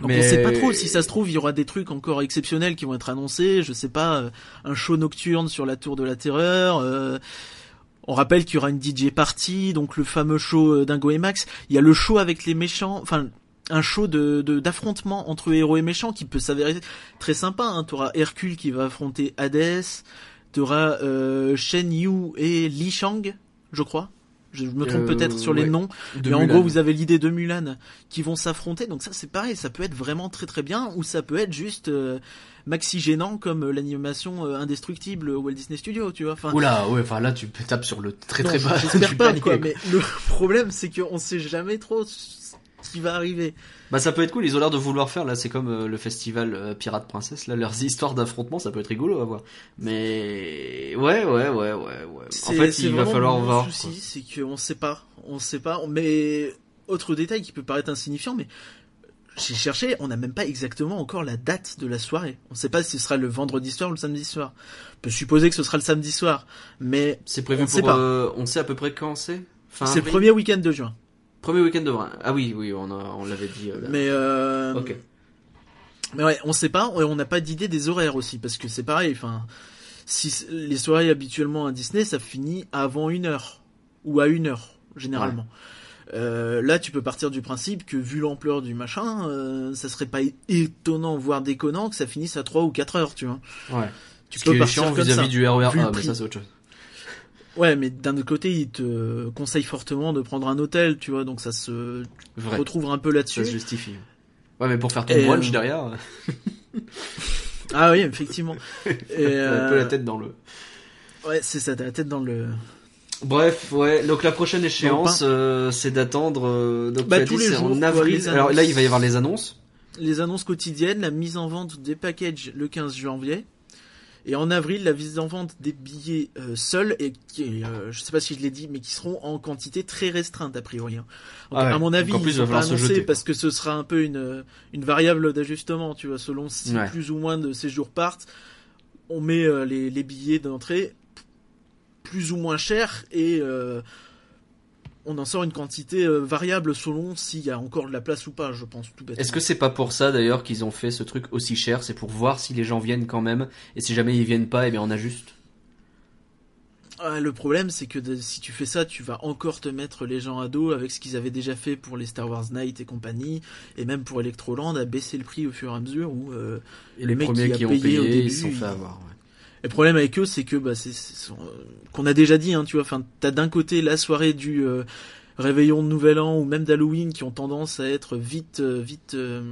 donc Mais- on sait pas trop si ça se trouve il y aura des trucs encore exceptionnels qui vont être annoncés. Je sais pas, euh, un show nocturne sur la Tour de la Terreur. euh, on rappelle qu'il y aura une DJ party, donc le fameux show euh, Dingo et Max. Il y a le show avec les méchants, enfin un show de de- d'affrontement entre héros et méchants qui peut s'avérer très sympa. Hein. T'auras Hercule qui va affronter Hades. T'auras euh, Shen Yu et Li Shang, je crois. Je me trompe Euh, peut-être sur les ouais. noms. De Mais en gros, vous avez l'idée de Mulan qui vont s'affronter. Donc ça, c'est pareil. Ça peut être vraiment très très bien, ou ça peut être juste euh, maxi gênant comme euh, l'animation euh, indestructible au Walt Disney Studio, tu vois. Enfin, Oula, ouais, enfin là tu [laughs] tapes sur le très non, très bas. J'espère pas, quoi. quoi. Mais le [laughs] problème, c'est qu'on sait jamais trop ce qui va arriver. Bah ça peut être cool, ils ont l'air de vouloir faire là, c'est comme euh, le festival euh, Pirate Princesse là, leurs [laughs] histoires d'affrontement, ça peut être rigolo à voir. Mais ouais ouais ouais ouais ouais. En fait, il va falloir mon voir. souci, c'est qu'on sait pas, on sait pas. Mais autre détail qui peut paraître insignifiant, mais j'ai cherché, on n'a même pas exactement encore la date de la soirée. On sait pas si ce sera le vendredi soir ou le samedi soir. On peut supposer que ce sera le samedi soir, mais C'est prévu On sait pour. pas. euh, on sait à peu près quand c'est. C'est le premier week-end de juin. Premier week-end de vrai. Ah oui oui, on a, on l'avait dit. euh, là. Mais euh, Ok. mais ouais, on sait pas, et on n'a pas d'idée des horaires aussi, parce que c'est pareil. Enfin, si les soirées habituellement à Disney, ça finit avant une heure ou à une heure généralement. Euh, là, tu peux partir du principe que vu l'ampleur du machin, euh, ça serait pas étonnant, voire déconnant, que ça finisse à 3 ou 4 heures, tu vois. Ouais. Tu Ce peux qui partir vis-à-vis ça. du RER Vu le A, mais ça c'est autre chose. Ouais, mais d'un autre côté, ils te conseillent fortement de prendre un hôtel, tu vois, donc ça se Vrai. retrouve un peu Ça là-dessus. se justifie. Ouais, mais pour faire ton Et, brunch euh, derrière, Ah oui, effectivement. [laughs] Et, un peu la tête dans le. Ouais, c'est ça, t'as la tête dans le. Bref, ouais. Donc la prochaine échéance, euh, c'est d'attendre. euh, donc Bah, tu as tous dit, les c'est jours, en avril. Alors là, il va y avoir les annonces. les annonces quotidiennes, la mise en vente des packages le 15 janvier. Et en avril, la mise en vente des billets euh, seuls, et qui, euh, je sais pas si je l'ai dit, mais qui seront en quantité très restreinte a priori. hein. Donc, Ah ouais. À mon avis, Donc, en plus, ils vont pas annoncer parce que ce sera un peu une, une variable d'ajustement, tu vois, selon si Ouais. plus ou moins de séjours partent. On met euh, les, les billets d'entrée plus ou moins chers et euh, on en sort une quantité euh, variable selon s'il y a encore de la place ou pas, je pense tout bêtement. Est-ce que c'est pas pour ça d'ailleurs qu'ils ont fait ce truc aussi cher? C'est pour voir si les gens viennent quand même, et si jamais ils viennent pas, eh bien on ajuste. Ah, le problème, c'est que de- si tu fais ça, tu vas encore te mettre les gens à dos avec ce qu'ils avaient déjà fait pour les Star Wars Night et compagnie, et même pour Electroland, à baisser le prix au fur et à mesure. Où, euh, Et les mec premiers qui ont payé payé, au début, ils se sont fait avoir. ouais. Le problème avec eux, c'est que bah, c'est euh, qu'on a déjà dit, hein, tu vois. Enfin, t'as d'un côté la soirée du euh, réveillon de Nouvel An ou même d'Halloween qui ont tendance à être vite, euh, vite euh,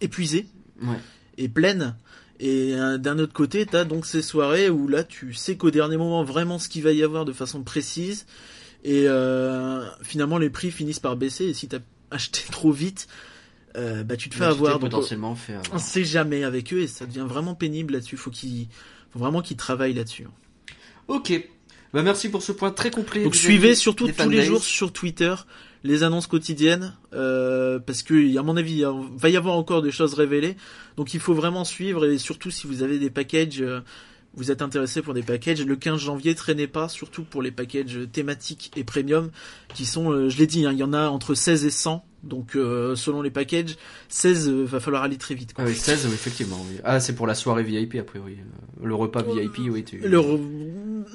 épuisées Ouais. et pleines. Et euh, d'un autre côté, t'as donc ces soirées où là, tu sais qu'au dernier moment vraiment ce qu'il va y avoir de façon précise. Et euh, finalement, les prix finissent par baisser. Et si t'as [laughs] acheté trop vite, euh, bah tu te fais tu t'es avoir. Donc, potentiellement fait avoir. on sait jamais avec eux et ça devient vraiment pénible là-dessus. Faut qu'ils, faut vraiment qu'ils travaillent là-dessus. Ok. Bah merci pour ce point très complet. Donc suivez surtout tous les days. jours sur Twitter les annonces quotidiennes euh, parce que à mon avis il va y avoir encore des choses révélées. Donc il faut vraiment suivre et surtout si vous avez des packages, euh, vous êtes intéressé pour des packages, le 15 janvier traînez pas, surtout pour les packages thématiques et premium qui sont, euh, je l'ai dit, hein, il y en a entre 16 et 100. Donc euh, selon les packages, 16 euh, va falloir aller très vite. Quoi. Ah oui, 16, oui, effectivement. Oui. Ah, c'est pour la soirée VIP, a priori. Euh, Le repas VIP, oui. Tu... Le re-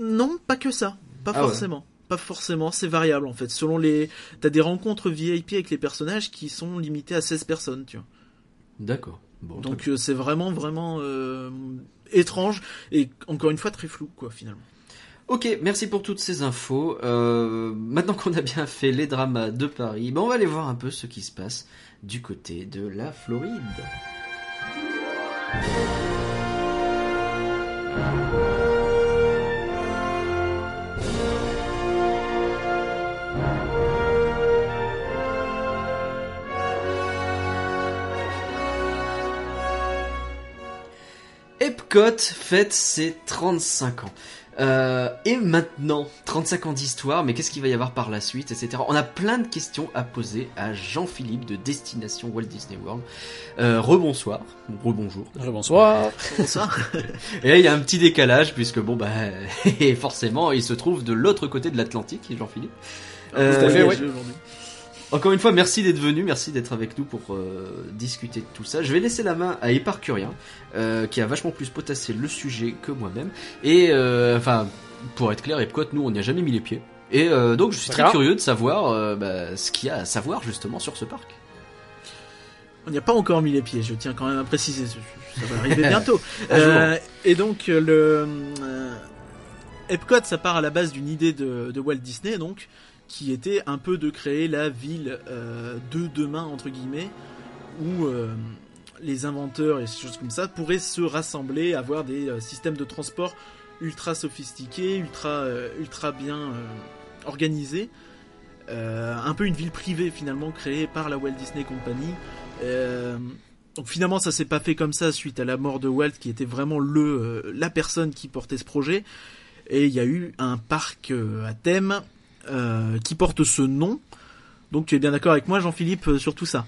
Non, pas que ça. Pas Ah ouais. forcément. Pas forcément, c'est variable en fait. Selon les. T'as des rencontres VIP avec les personnages qui sont limitées à 16 personnes, tu vois. D'accord. Bon, Donc euh, c'est vraiment, vraiment euh, étrange et encore une fois très flou, quoi, finalement. Ok, merci pour toutes ces infos. Euh, maintenant qu'on a bien fait les dramas de Paris, ben on va aller voir un peu ce qui se passe du côté de la Floride. Epcot fête ses 35 ans. Euh, et maintenant, 35 ans d'histoire, mais qu'est-ce qu'il va y avoir par la suite, etc. On a plein de questions à poser à Jean-Philippe de Destination Walt Disney World. Euh, rebonsoir, ou rebonjour. Bonsoir. Comment [laughs] ça Et là, il y a un petit décalage, puisque bon, bah, [laughs] et forcément, il se trouve de l'autre côté de l'Atlantique, Jean-Philippe. Euh, Tout à fait, oui. Encore une fois, merci d'être venu, merci d'être avec nous pour euh, discuter de tout ça. Je vais laisser la main à Éparcurien, euh, qui a vachement plus potassé le sujet que moi-même. Et euh, enfin, pour être clair, Epcot, nous, on n'y a jamais mis les pieds. Et donc, je suis très curieux de savoir bah, ce qu'il y a à savoir justement sur ce parc. On n'y a pas encore mis les pieds, je tiens quand même à préciser. Ça va arriver [laughs] bientôt. Et donc, le. Epcot, ça part à la base d'une idée de, de Walt Disney, donc, qui était un peu de créer la ville euh, de demain, entre guillemets, où euh, les inventeurs et ces choses comme ça pourraient se rassembler, avoir des euh, systèmes de transport ultra sophistiqués, ultra, ultra bien organisés. Un peu une ville privée finalement créée par la Walt Disney Company. Donc finalement ça s'est pas fait comme ça suite à la mort de Walt qui était vraiment le la personne qui portait ce projet. Et il y a eu un parc à thème euh, qui porte ce nom. Donc tu es bien d'accord avec moi Jean-Philippe euh, sur tout ça.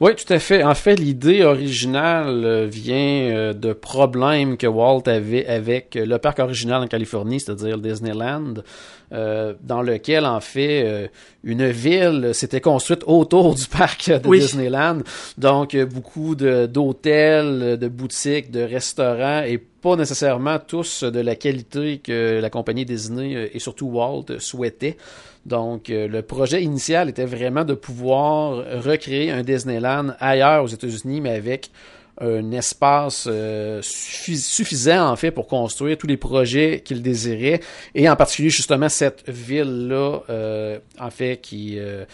Oui, tout à fait. En fait, l'idée originale euh, vient de problèmes que Walt avait avec le parc original en Californie, c'est-à-dire Disneyland, euh, dans lequel, en fait, une ville s'était construite autour du parc de Oui. Disneyland. Donc, beaucoup de- d'hôtels, de boutiques, de restaurants et pas nécessairement tous de la qualité que la compagnie Disney euh, et surtout Walt souhaitait. Donc, euh, le projet initial était vraiment de pouvoir recréer un Disneyland ailleurs aux États-Unis, mais avec un espace euh, suffi- suffisant en fait pour construire tous les projets qu'il désirait et en particulier justement cette ville là en fait qui euh,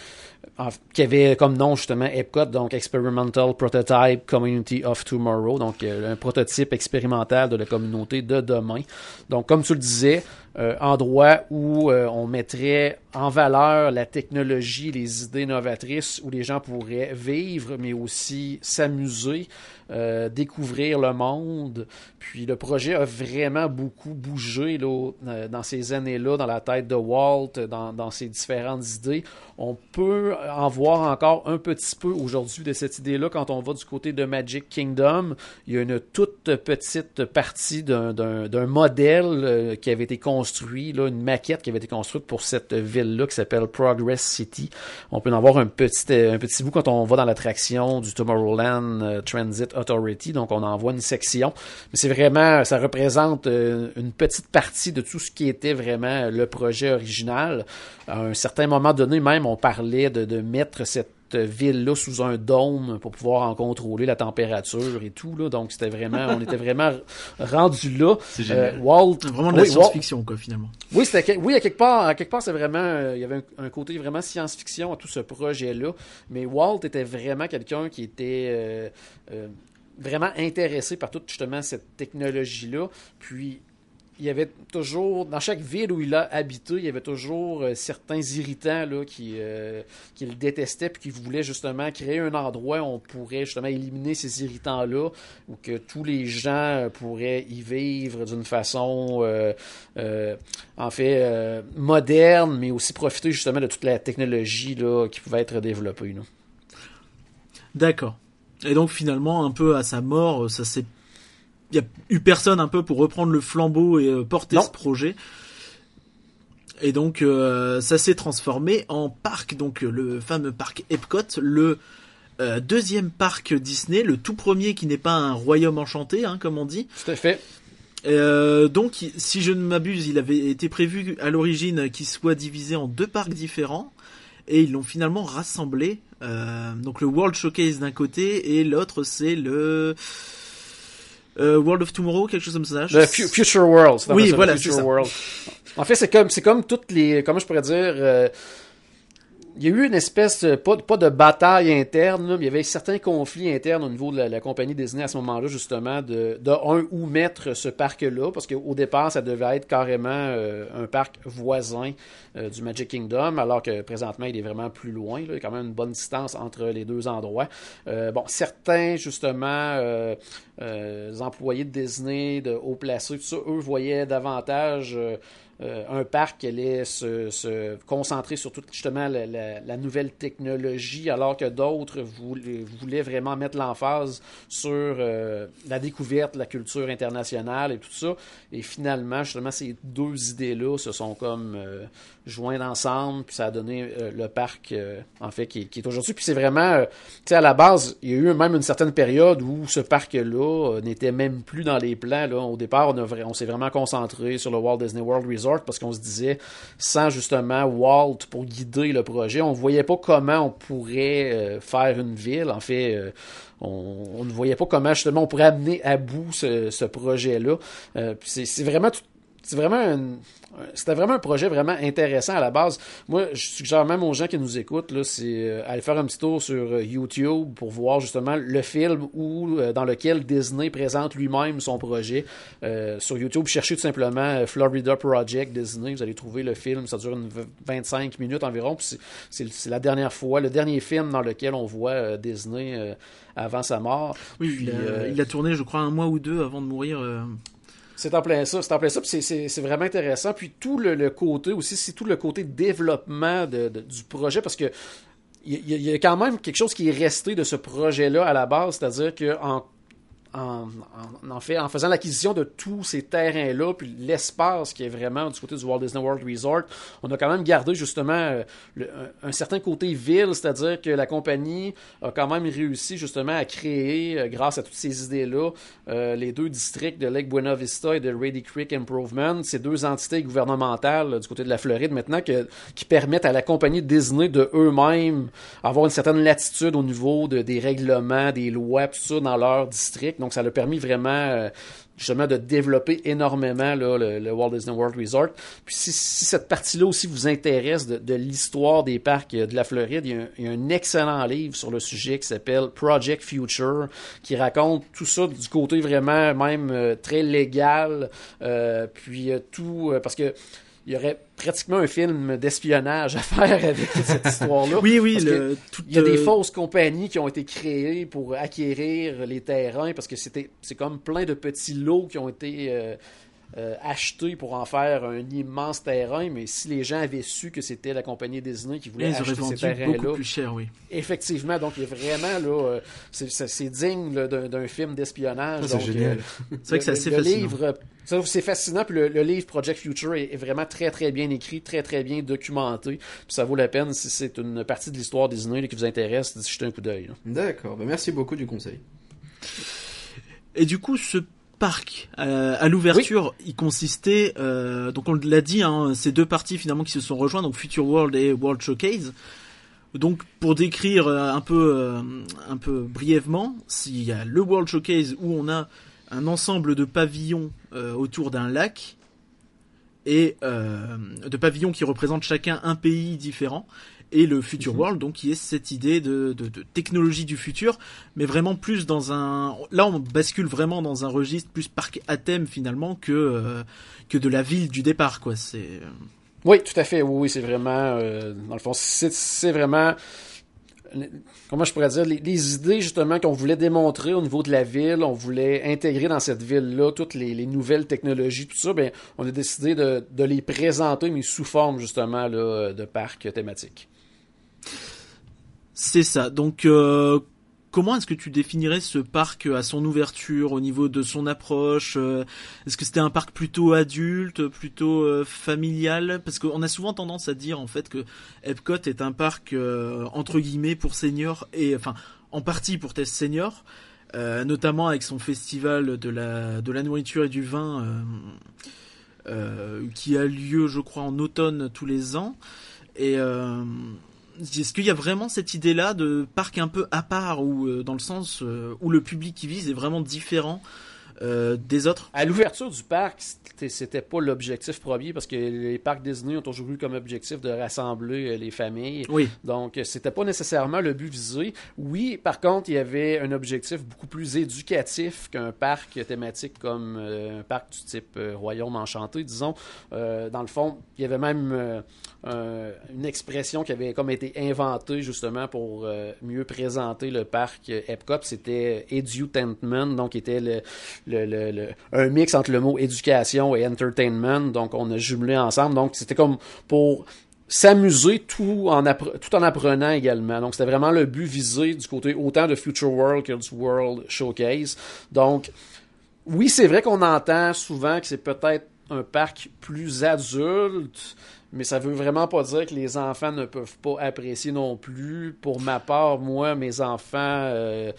qui avait comme nom justement Epcot, donc Experimental Prototype Community of Tomorrow, donc euh, un prototype expérimental de la communauté de demain. Donc comme tu le disais, euh, endroit où euh, on mettrait en valeur la technologie, les idées novatrices, où les gens pourraient vivre, mais aussi s'amuser, euh, découvrir le monde. Puis le projet a vraiment beaucoup bougé là, euh, dans ces années-là, dans la tête de Walt, dans, dans ses différentes idées. On peut en voir encore un petit peu aujourd'hui de cette idée-là quand on va du côté de Magic Kingdom. Il y a une toute petite partie d'un- modèle euh, qui avait été conçu une maquette qui avait été construite pour cette ville-là qui s'appelle Progress City. On peut en voir un petit, euh, bout quand on va dans l'attraction du Tomorrowland euh, Transit Authority. Donc, on en voit une section. Mais c'est vraiment, ça représente euh, une petite partie de tout ce qui était vraiment le projet original. À un certain moment donné, même, on parlait de mettre cette ville-là sous un dôme pour pouvoir en contrôler la température et tout. Là. Donc, c'était vraiment, on était vraiment rendu là. [laughs] C'est. Euh, Walt, Vraiment de la oui, science-fiction, quoi, finalement. oui, c'était oui, à quelque part, à quelque part, c'est vraiment, euh, il y avait un, un côté vraiment science-fiction à tout ce projet-là. Mais Walt était vraiment quelqu'un qui était euh, vraiment intéressé par toute justement cette technologie-là. Puis il y avait toujours, dans chaque ville où il a habité, il y avait toujours euh, certains irritants là, qui, euh, qui le détestaient puis qui voulaient justement créer un endroit où on pourrait justement éliminer ces irritants-là, où que tous les gens euh, pourraient y vivre d'une façon, en fait, moderne, mais aussi profiter justement de toute la technologie qui pouvait être développée. D'accord. Et donc finalement, un peu à sa mort, ça s'est, y a eu personne un peu pour reprendre le flambeau et euh, porter Non. ce projet. Et donc euh, ça s'est transformé en parc, donc euh, le fameux parc Epcot, le euh, deuxième parc Disney, le tout premier qui n'est pas un royaume enchanté, hein, comme on dit. Tout à fait. Euh, donc, si je ne m'abuse, il avait été prévu à l'origine qu'il soit divisé en deux parcs différents, et ils l'ont finalement rassemblé. Euh, donc, le World Showcase d'un côté, et l'autre c'est le World of Tomorrow, quelque chose comme ça. Je- Fu- Future World. Oui, ça, voilà, Future. World. En fait, c'est comme, c'est comme toutes les, comment je pourrais dire, euh, il y a eu une espèce, euh, pas, de bataille interne, là, mais il y avait certains conflits internes au niveau de la, compagnie Disney à ce moment-là, justement, de, de un, où mettre ce parc-là, parce qu'au départ, ça devait être carrément euh, un parc voisin euh, du Magic Kingdom, alors que présentement, il est vraiment plus loin, là. il y a quand même une bonne distance entre les deux endroits. Euh, bon, certains, justement, employés de Disney, de haut placés, tout ça, eux voyaient davantage un parc qui allait se, concentrer sur toute justement la, nouvelle technologie, alors que d'autres voulaient, vraiment mettre l'emphase sur euh, la découverte, la culture internationale et tout ça. Et finalement, justement, ces deux idées-là se sont comme euh, jointes ensemble, puis ça a donné euh, le parc, euh, en fait, qui, est aujourd'hui. Puis c'est vraiment, euh, tu sais, à la base, il y a eu même une certaine période où ce parc-là euh, n'était même plus dans les plans. Là. Au départ, on s'est vraiment concentré sur le Walt Disney World Resort parce qu'on se disait, sans justement Walt pour guider le projet, on voyait pas comment on pourrait euh, faire une ville. En fait, euh, on, ne voyait pas comment justement on pourrait amener à bout ce, projet-là. Euh, c'est vraiment tout- c'est vraiment un, c'était vraiment un projet vraiment intéressant à la base. Moi, je suggère même aux gens qui nous écoutent, là, c'est euh, aller faire un petit tour sur euh, YouTube pour voir justement le film où, euh, dans lequel Disney présente lui-même son projet. Sur YouTube, cherchez tout simplement Florida Project Disney. Vous allez trouver le film. Ça dure une v- 25 minutes environ. Puis c'est- c'est c'est la dernière fois, le dernier film dans lequel on voit Disney avant sa mort. Oui, Puis, il, a, il a tourné, je crois, un mois ou deux avant de mourir. C'est en plein ça, c'est en plein ça, puis c'est- vraiment intéressant. Puis tout le, côté aussi, c'est tout le côté développement de, du projet, parce que il y, y a quand même quelque chose qui est resté de ce projet-là à la base, c'est-à-dire que en en, en, fait, en faisant l'acquisition de tous ces terrains-là, puis l'espace qui est vraiment du côté du Walt Disney World Resort, on a quand même gardé justement euh, un, certain côté ville, c'est-à-dire que la compagnie a quand même réussi justement à créer, euh, grâce à toutes ces idées-là, euh, les deux districts de Lake Buena Vista et de Reedy Creek Improvement, ces deux entités gouvernementales du côté de la Floride maintenant qui permettent à la compagnie Disney de eux-mêmes avoir une certaine latitude au niveau de, des règlements, des lois, tout ça dans leur district. Donc ça leur a permis vraiment euh, justement de développer énormément le, Walt Disney World Resort. Puis si, cette partie-là aussi vous intéresse de, l'histoire des parcs euh, de la Floride, il y, a un, excellent livre sur le sujet qui s'appelle Project Future, qui raconte tout ça du côté vraiment même euh, très légal, puis tout parce que il y aurait pratiquement un film d'espionnage à faire avec cette [laughs] histoire-là. Oui, oui, le, tout, il y a des euh, fausses compagnies qui ont été créées pour acquérir les terrains parce que c'était c'est comme plein de petits lots qui ont été euh, euh, acheté pour en faire un immense terrain, mais si les gens avaient su que c'était la compagnie Disney qui voulait Ils acheter ces vendu beaucoup terrains-là, plus cher, oui. effectivement, donc il est vraiment là, euh, c'est- digne là, d'un d'un film d'espionnage. C'est donc, génial. euh, C'est vrai que c'est le- assez le fascinant. livre, ça, c'est fascinant. Puis le, le livre Project Future est, est vraiment très très bien écrit, très très bien documenté. Puis ça vaut la peine si c'est une partie de l'histoire Disney là, qui vous intéresse, d'y jeter un coup d'œil. là. D'accord, bah merci beaucoup du conseil. Et du coup, ce parc, euh, à l'ouverture, il consistait, euh, donc on l'a dit, hein, ces deux parties finalement qui se sont rejoints, donc Future World et World Showcase. Donc, pour décrire euh, un peu, un peu brièvement, s'il y a le World Showcase où on a un ensemble de pavillons autour d'un lac et de pavillons qui représentent chacun un pays différent, et le Future World, donc qui est cette idée de, de, de technologie du futur, mais vraiment plus dans un. Là, on bascule vraiment dans un registre plus parc à thème finalement que euh, que de la ville du départ, quoi. C'est Oui, tout à fait. Oui, oui, c'est vraiment, euh, dans le fond, c'est vraiment, comment je pourrais dire, les, les idées justement qu'on voulait démontrer au niveau de la ville, on voulait intégrer dans cette ville-là toutes les, les nouvelles technologies, tout ça, ben, on a décidé de, de les présenter, mais sous forme justement là, de parcs thématiques. C'est ça. Donc euh, Comment est-ce que tu définirais ce parc à son ouverture, au niveau de son approche euh, Est-ce que c'était un parc plutôt adulte, plutôt euh, familial? Parce qu'on a souvent tendance à dire en fait que Epcot est un parc entre guillemets pour seniors et enfin en partie pour tests seniors, notamment avec son festival de la de la nourriture et du vin qui a lieu, je crois, en automne tous les ans. Et est-ce qu'il y a vraiment cette idée-là de parc un peu à part, ou euh, dans le sens euh, où le public qui vise est vraiment différent euh, des autres? À l'ouverture du parc, c'était- pas l'objectif premier parce que les parcs Disney ont toujours eu comme objectif de rassembler euh, les familles. Oui, Donc, euh, c'était pas nécessairement le but visé. Oui, par contre, il y avait un objectif beaucoup plus éducatif qu'un parc thématique comme euh, un parc du type euh, Royaume Enchanté, disons. Euh, dans le fond, il y avait même un- une expression qui avait comme été inventée justement pour mieux présenter le parc Epcot. C'était edutainment, donc était le, un mix entre le mot éducation et entertainment. Donc, on a jumelé ensemble. Donc, c'était comme pour s'amuser tout en, appre- tout en apprenant également. Donc, c'était vraiment le but visé du côté autant de Future World que du World Showcase. Donc, oui, c'est vrai qu'on entend souvent que c'est peut-être un parc plus adulte, mais ça veut vraiment pas dire que les enfants ne peuvent pas apprécier non plus. Pour ma part, moi, mes enfants, euh,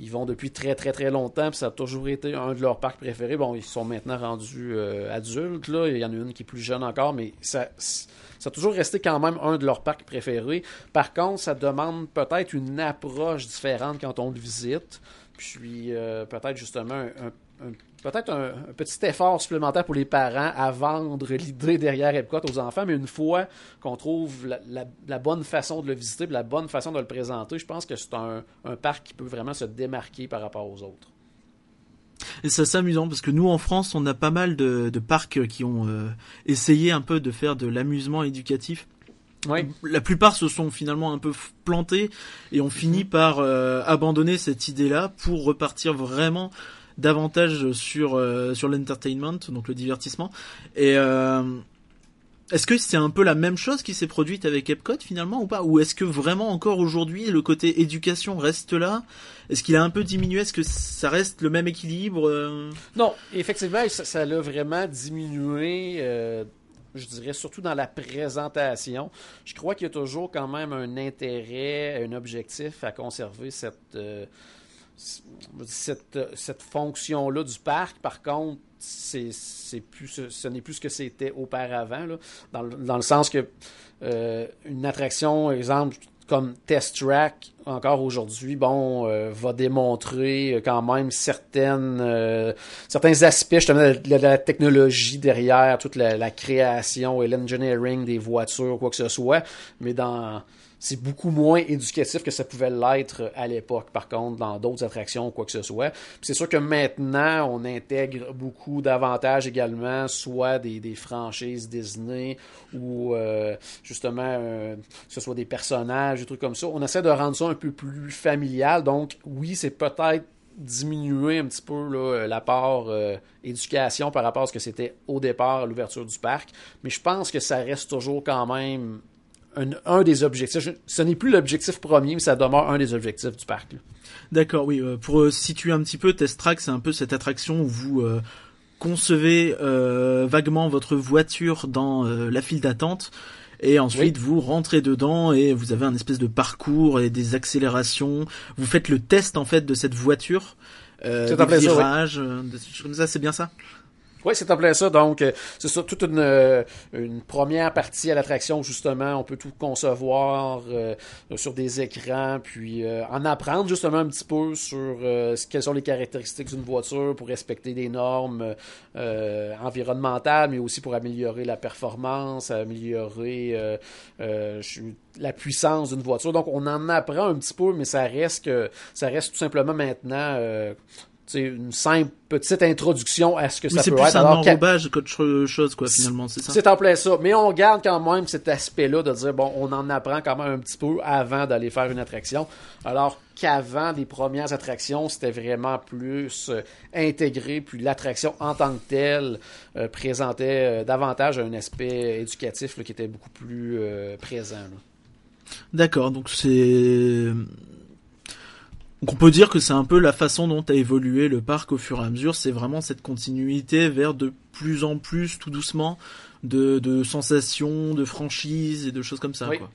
ils vont depuis très très très longtemps, puis ça a toujours été un de leurs parcs préférés. Bon, ils sont maintenant rendus euh, adultes, là. Il y en a une qui est plus jeune encore, mais ça, ça a toujours resté quand même un de leurs parcs préférés. Par contre, ça demande peut-être une approche différente quand on le visite. Puis euh, peut-être justement un, peut-être un, un petit effort supplémentaire pour les parents à vendre l'idée derrière Epcot aux enfants, mais une fois qu'on trouve la, la- la bonne façon de le visiter, la bonne façon de le présenter, je pense que c'est un, un parc qui peut vraiment se démarquer par rapport aux autres. et c'est assez amusant parce que nous en France, on a pas mal de, de parcs qui ont euh, essayé un peu de faire de l'amusement éducatif. La plupart se sont finalement un peu plantés et ont fini par euh, abandonner cette idée-là pour repartir vraiment davantage sur euh, sur l'entertainment, donc le divertissement. Et euh, est-ce que c'est un peu la même chose qui s'est produite avec Epcot finalement ou pas? Ou est-ce que vraiment encore aujourd'hui le côté éducation reste là? Est-ce qu'il a un peu diminué? Est-ce que ça reste le même équilibre euh? Non, effectivement, ça, l'a vraiment diminué, je dirais, surtout dans la présentation. Je crois qu'il y a toujours quand même un intérêt, un objectif à conserver cette, cette, cette fonction-là du parc. Par contre, c'est plus ce, n'est plus ce que c'était auparavant là, dans, le, dans le sens que euh, une attraction exemple comme Test Track encore aujourd'hui bon euh, va démontrer euh, quand même certaines euh, certains aspects justement de la technologie derrière toute la, la création et l'engineering des voitures quoi que ce soit mais dans c'est beaucoup moins éducatif que ça pouvait l'être à l'époque, par contre, dans d'autres attractions ou quoi que ce soit. C'est sûr que maintenant, on intègre beaucoup d'avantages également, soit des, des franchises Disney ou euh, justement, euh, que ce soit des personnages, des trucs comme ça. On essaie de rendre ça un peu plus familial. Donc, oui, c'est peut-être diminué un petit peu là, la part euh, éducation par rapport à ce que c'était au départ à l'ouverture du parc. Mais je pense que ça reste toujours quand même un, un des objectifs. Je- Ce n'est plus l'objectif premier, mais ça demeure un des objectifs du parc. D'accord, oui. euh, pour euh, situer un petit peu, Test Track, c'est un peu cette attraction où vous euh, concevez euh, vaguement votre voiture dans euh, la file d'attente et ensuite vous rentrez dedans et vous avez un espèce de parcours et des accélérations. Vous faites le test en fait de cette voiture, euh, des oui. virages, euh, des choses comme ça. C'est bien ça? Oui, c'est en plein ça. Donc, euh, c'est ça, toute une, euh, une première partie à l'attraction, justement, on peut tout concevoir euh, sur des écrans, puis en apprendre justement un petit peu sur euh, quelles sont les caractéristiques d'une voiture pour respecter des normes environnementales, mais aussi pour améliorer la performance, améliorer la puissance d'une voiture. Donc, on en apprend un petit peu, mais ça reste que ça reste tout simplement maintenant. Sais, une simple petite introduction à ce que ça c'est peut plus être. un alors qu'à- enrobage qu'autre chose, quoi, finalement, c'est ça? C'est en plein ça. Mais on garde quand même cet aspect-là de dire, bon, on en apprend quand même un petit peu avant d'aller faire une attraction. Alors qu'avant des premières attractions, c'était vraiment plus euh, intégré, puis l'attraction en tant que telle euh, présentait euh, davantage un aspect éducatif là, qui était beaucoup plus euh, présent. là. D'accord, donc c'est. Donc on peut dire que c'est un peu la façon dont a évolué le parc au fur et à mesure. C'est vraiment cette continuité vers de plus en plus, tout doucement, de, de sensations, de franchises et de choses comme ça. Oui. Quoi.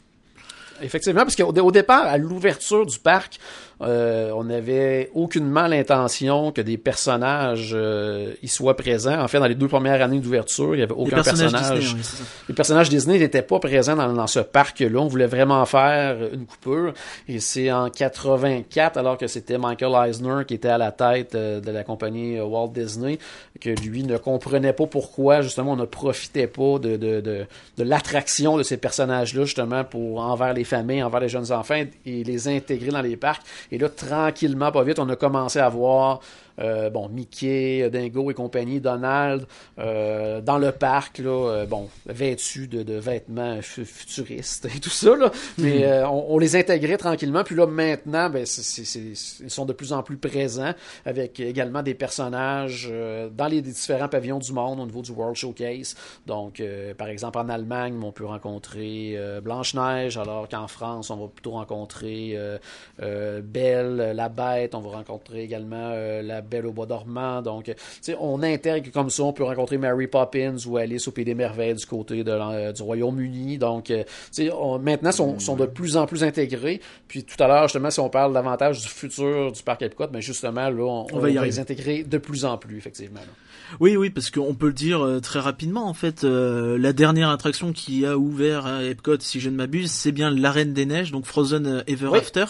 Effectivement, parce qu'au au départ, à l'ouverture du parc, euh, on n'avait aucunement l'intention que des personnages euh, y soient présents. En fait, dans les deux premières années d'ouverture, il n'y avait Les aucun personnages personnage. Disney, oui. Les personnages Disney n'étaient pas présents dans, dans ce parc-là. On voulait vraiment faire une coupure. Et c'est en 84, alors que c'était Michael Eisner qui était à la tête euh, de la compagnie Walt Disney, que lui ne comprenait pas pourquoi, justement, on ne profitait pas de, de, de, de l'attraction de ces personnages-là, justement, pour envers les familles, envers les jeunes enfants, et les intégrer dans les parcs. Et là, tranquillement, pas vite, on a commencé à voir euh, bon, Mickey, Dingo et compagnie, Donald, euh, dans le parc, là, euh, bon, vêtus de, de vêtements fu- futuristes et tout ça, là. Mais euh, on, on les intégrait tranquillement. Puis là, maintenant, ben, c'est- c'est- c'est- ils sont de plus en plus présents avec également des personnages euh, dans les différents pavillons du monde au niveau du World Showcase. Donc, euh, par exemple, en Allemagne, on peut rencontrer euh, Blanche-Neige, alors qu'en France, on va plutôt rencontrer euh, euh, Belle, la Bête. On va rencontrer également euh, la Belle au Bois dormant. Donc, tu sais, on intègre comme ça. On peut rencontrer Mary Poppins ou Alice au Pays des Merveilles du côté de, euh, du Royaume-Uni. Donc, euh, tu sais, on- maintenant, sont, sont de plus en plus intégrés. Puis tout à l'heure, justement, si on parle davantage du futur du parc Epcot, mais justement, là, on, On va y les intégrer de plus en plus, effectivement. là. Oui, oui, parce qu'on peut le dire euh, très rapidement. En fait, euh, la dernière attraction qui a ouvert à Epcot, si je ne m'abuse, c'est bien l'Arène des Neiges, donc Frozen Ever Oui. After.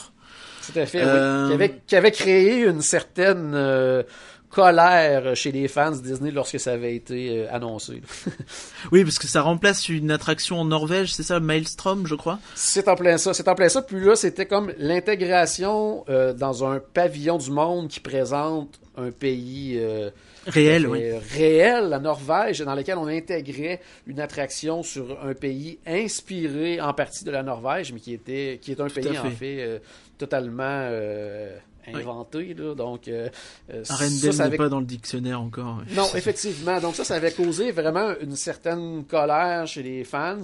Tout à fait, Euh, oui. Qui avait, qui avait créé une certaine euh, colère chez les fans de Disney lorsque ça avait été euh, annoncé. [laughs] Oui, parce que ça remplace une attraction en Norvège, c'est ça, Maelstrom, je crois? C'est en plein ça, c'est en plein ça. Puis là, c'était comme l'intégration euh, dans un pavillon du monde qui présente un pays euh, Réel, euh, oui. réel, la Norvège, dans lequel on intégrait une attraction sur un pays inspiré en partie de la Norvège, mais qui était qui est un Tout pays en fait. fait euh, totalement euh, inventé. Là, donc, euh, euh, ça, Arendelle ça n'est avait pas dans le dictionnaire encore. ouais. [laughs] non, effectivement. Donc ça, ça avait causé vraiment une certaine colère chez les fans.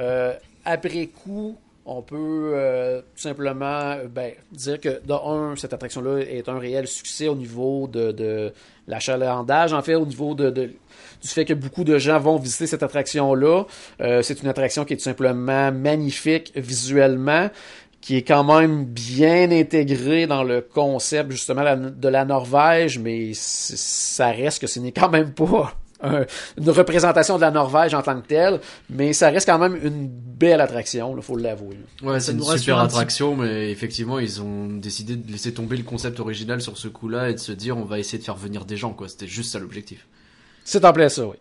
Euh, après coup, on peut euh, tout simplement ben, dire que, de un, cette attraction-là est un réel succès au niveau de, de l'achalandage, en fait, au niveau de, de- du fait que beaucoup de gens vont visiter cette attraction-là. Euh, c'est une attraction qui est tout simplement magnifique visuellement qui est quand même bien intégré dans le concept justement de la Norvège, mais ça reste que ce n'est quand même pas [laughs] un- une représentation de la Norvège en tant que telle, mais ça reste quand même une belle attraction, il faut l'avouer. Ouais, c'est une super attraction, mais effectivement, ils ont décidé de laisser tomber le concept original sur ce coup-là et de se dire on va essayer de faire venir des gens, quoi. C'était juste ça l'objectif. C'est en plein ça, oui.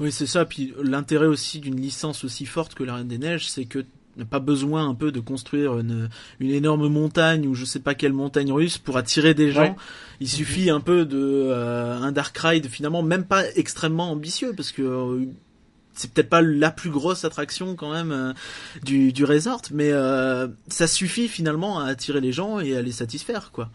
Oui, c'est ça. Puis l'intérêt aussi d'une licence aussi forte que la Reine des Neiges, c'est que pas besoin un peu de construire une, une énorme montagne ou je sais pas quelle montagne russe pour attirer des gens. Ouais. Il suffit un peu de euh, un Dark Ride finalement même pas extrêmement ambitieux parce que euh, c'est peut-être pas la plus grosse attraction quand même euh, du, du resort, mais euh, ça suffit finalement à attirer les gens et à les satisfaire quoi.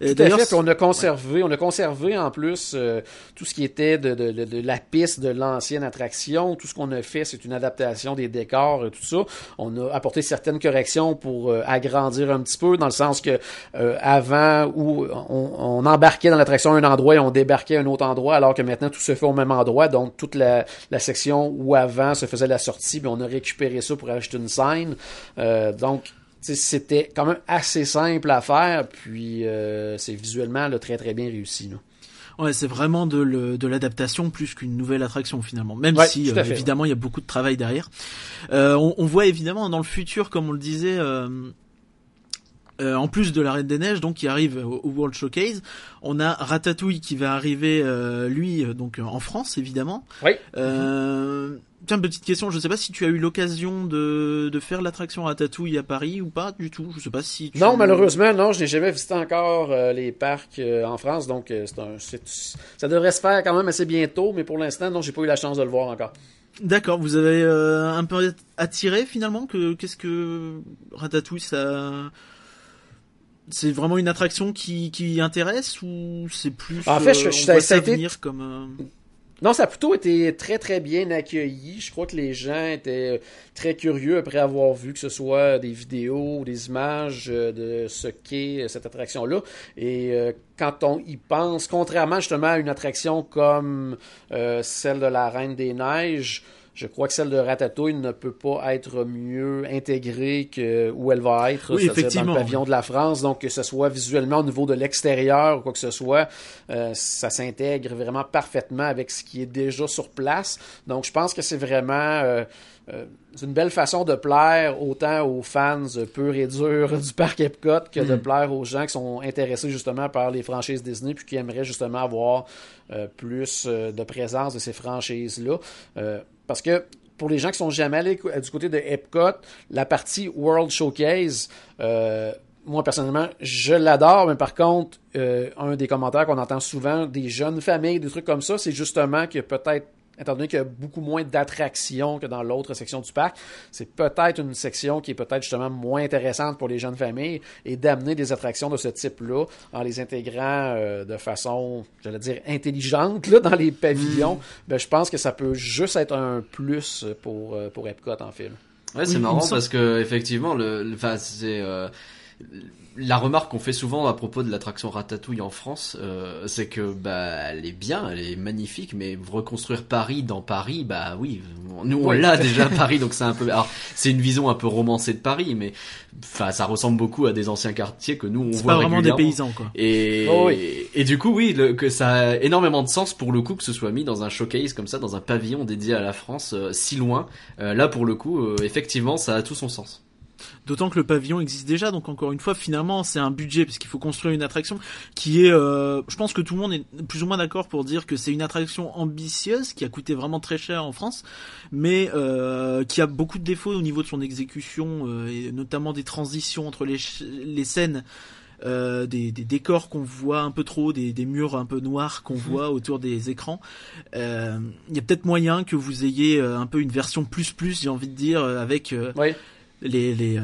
Et Tout à fait, on a conservé, on a conservé en plus euh, tout ce qui était de, de, de, de la piste de l'ancienne attraction. Tout ce qu'on a fait, c'est une adaptation des décors et tout ça. On a apporté certaines corrections pour euh, agrandir un petit peu, dans le sens que euh, avant où on, on embarquait dans l'attraction à un endroit et on débarquait à un autre endroit, alors que maintenant tout se fait au même endroit. Donc toute la, la section où avant se faisait la sortie, puis on a récupéré ça pour ajouter une scène. Euh, donc c'était quand même assez simple à faire, puis euh, c'est visuellement là, très très bien réussi. Là. Ouais, c'est vraiment de, l'adaptation plus qu'une nouvelle attraction finalement. Même Ouais, si euh, fait, évidemment il y a beaucoup de travail derrière. Euh, on, on voit évidemment dans le futur, comme on le disait, euh, euh, en plus de la Reine des Neiges, donc qui arrive au, au World Showcase, on a Ratatouille qui va arriver, euh, lui, euh, donc euh, en France évidemment. Oui. Euh, Tiens, petite question, je sais pas si tu as eu l'occasion de, de faire l'attraction Ratatouille à Paris ou pas du tout. Je sais pas si tu... Non, malheureusement, non, je n'ai jamais visité encore euh, les parcs euh, en France, donc euh, c'est un, c'est- ça devrait se faire quand même assez bientôt, mais pour l'instant, non, j'ai pas eu la chance de le voir encore. D'accord, vous avez euh, un peu attiré finalement que qu'est-ce que Ratatouille ça c'est vraiment une attraction qui, qui intéresse ou c'est plus En fait, je- euh, je- on ça- été- comme euh, Non, ça a plutôt été très très bien accueilli. Je crois que les gens étaient très curieux après avoir vu que ce soit des vidéos ou des images euh, de ce qu'est euh, cette attraction-là. Et euh, quand on y pense, contrairement justement à une attraction comme euh, celle de la Reine des Neiges, je crois que celle de Ratatouille ne peut pas être mieux intégrée que où elle va être, Oui, c'est-à-dire dans le pavillon de la France. Donc que ce soit visuellement au niveau de l'extérieur ou quoi que ce soit, euh, ça s'intègre vraiment parfaitement avec ce qui est déjà sur place. Donc je pense que c'est vraiment euh, euh, c'est une belle façon de plaire autant aux fans purs et durs du parc Epcot que de Mm. plaire aux gens qui sont intéressés justement par les franchises Disney puis qui aimeraient justement avoir euh, plus euh, de présence de ces franchises-là. Euh, parce que pour les gens qui sont jamais allés du côté de Epcot, la partie World Showcase, euh, moi personnellement, je l'adore, mais par contre, euh, un des commentaires qu'on entend souvent des jeunes familles, des trucs comme ça, c'est justement que peut-être étant donné qu'il y a beaucoup moins d'attractions que dans l'autre section du parc, c'est peut-être une section qui est peut-être justement moins intéressante pour les jeunes familles et d'amener des attractions de ce type-là en les intégrant euh, de façon, j'allais dire, intelligente là, dans les pavillons, ben, je pense que ça peut juste être un plus pour, euh, pour Epcot en fait. là. Ouais, c'est Oui, marrant parce que effectivement, le, le- enfin, c'est euh, la remarque qu'on fait souvent à propos de l'attraction Ratatouille en France, euh, c'est que bah elle est bien, elle est magnifique, mais reconstruire Paris dans Paris, bah oui, nous on Oui. l'a déjà [laughs] Paris, donc c'est un peu, alors c'est une vision un peu romancée de Paris, mais enfin ça ressemble beaucoup à des anciens quartiers que nous on voit pas vraiment des paysans quoi. Et, Oh et du coup, oui, le- que ça a énormément de sens pour le coup que ce soit mis dans un showcase comme ça, dans un pavillon dédié à la France, euh, si loin. Euh, là, pour le coup, euh, effectivement, ça a tout son sens. D'autant que le pavillon existe déjà, donc encore une fois, finalement, c'est un budget parce qu'il faut construire une attraction qui est, euh, je pense que tout le monde est plus ou moins d'accord pour dire que c'est une attraction ambitieuse qui a coûté vraiment très cher en France, mais euh, qui a beaucoup de défauts au niveau de son exécution euh, et notamment des transitions entre les, les scènes. euh, des, des décors qu'on voit un peu trop, des, des murs un peu noirs qu'on voit autour des écrans. Euh, Il y a peut-être moyen que vous ayez un peu une version plus plus, j'ai envie de dire, avec euh, Oui. Les les, euh,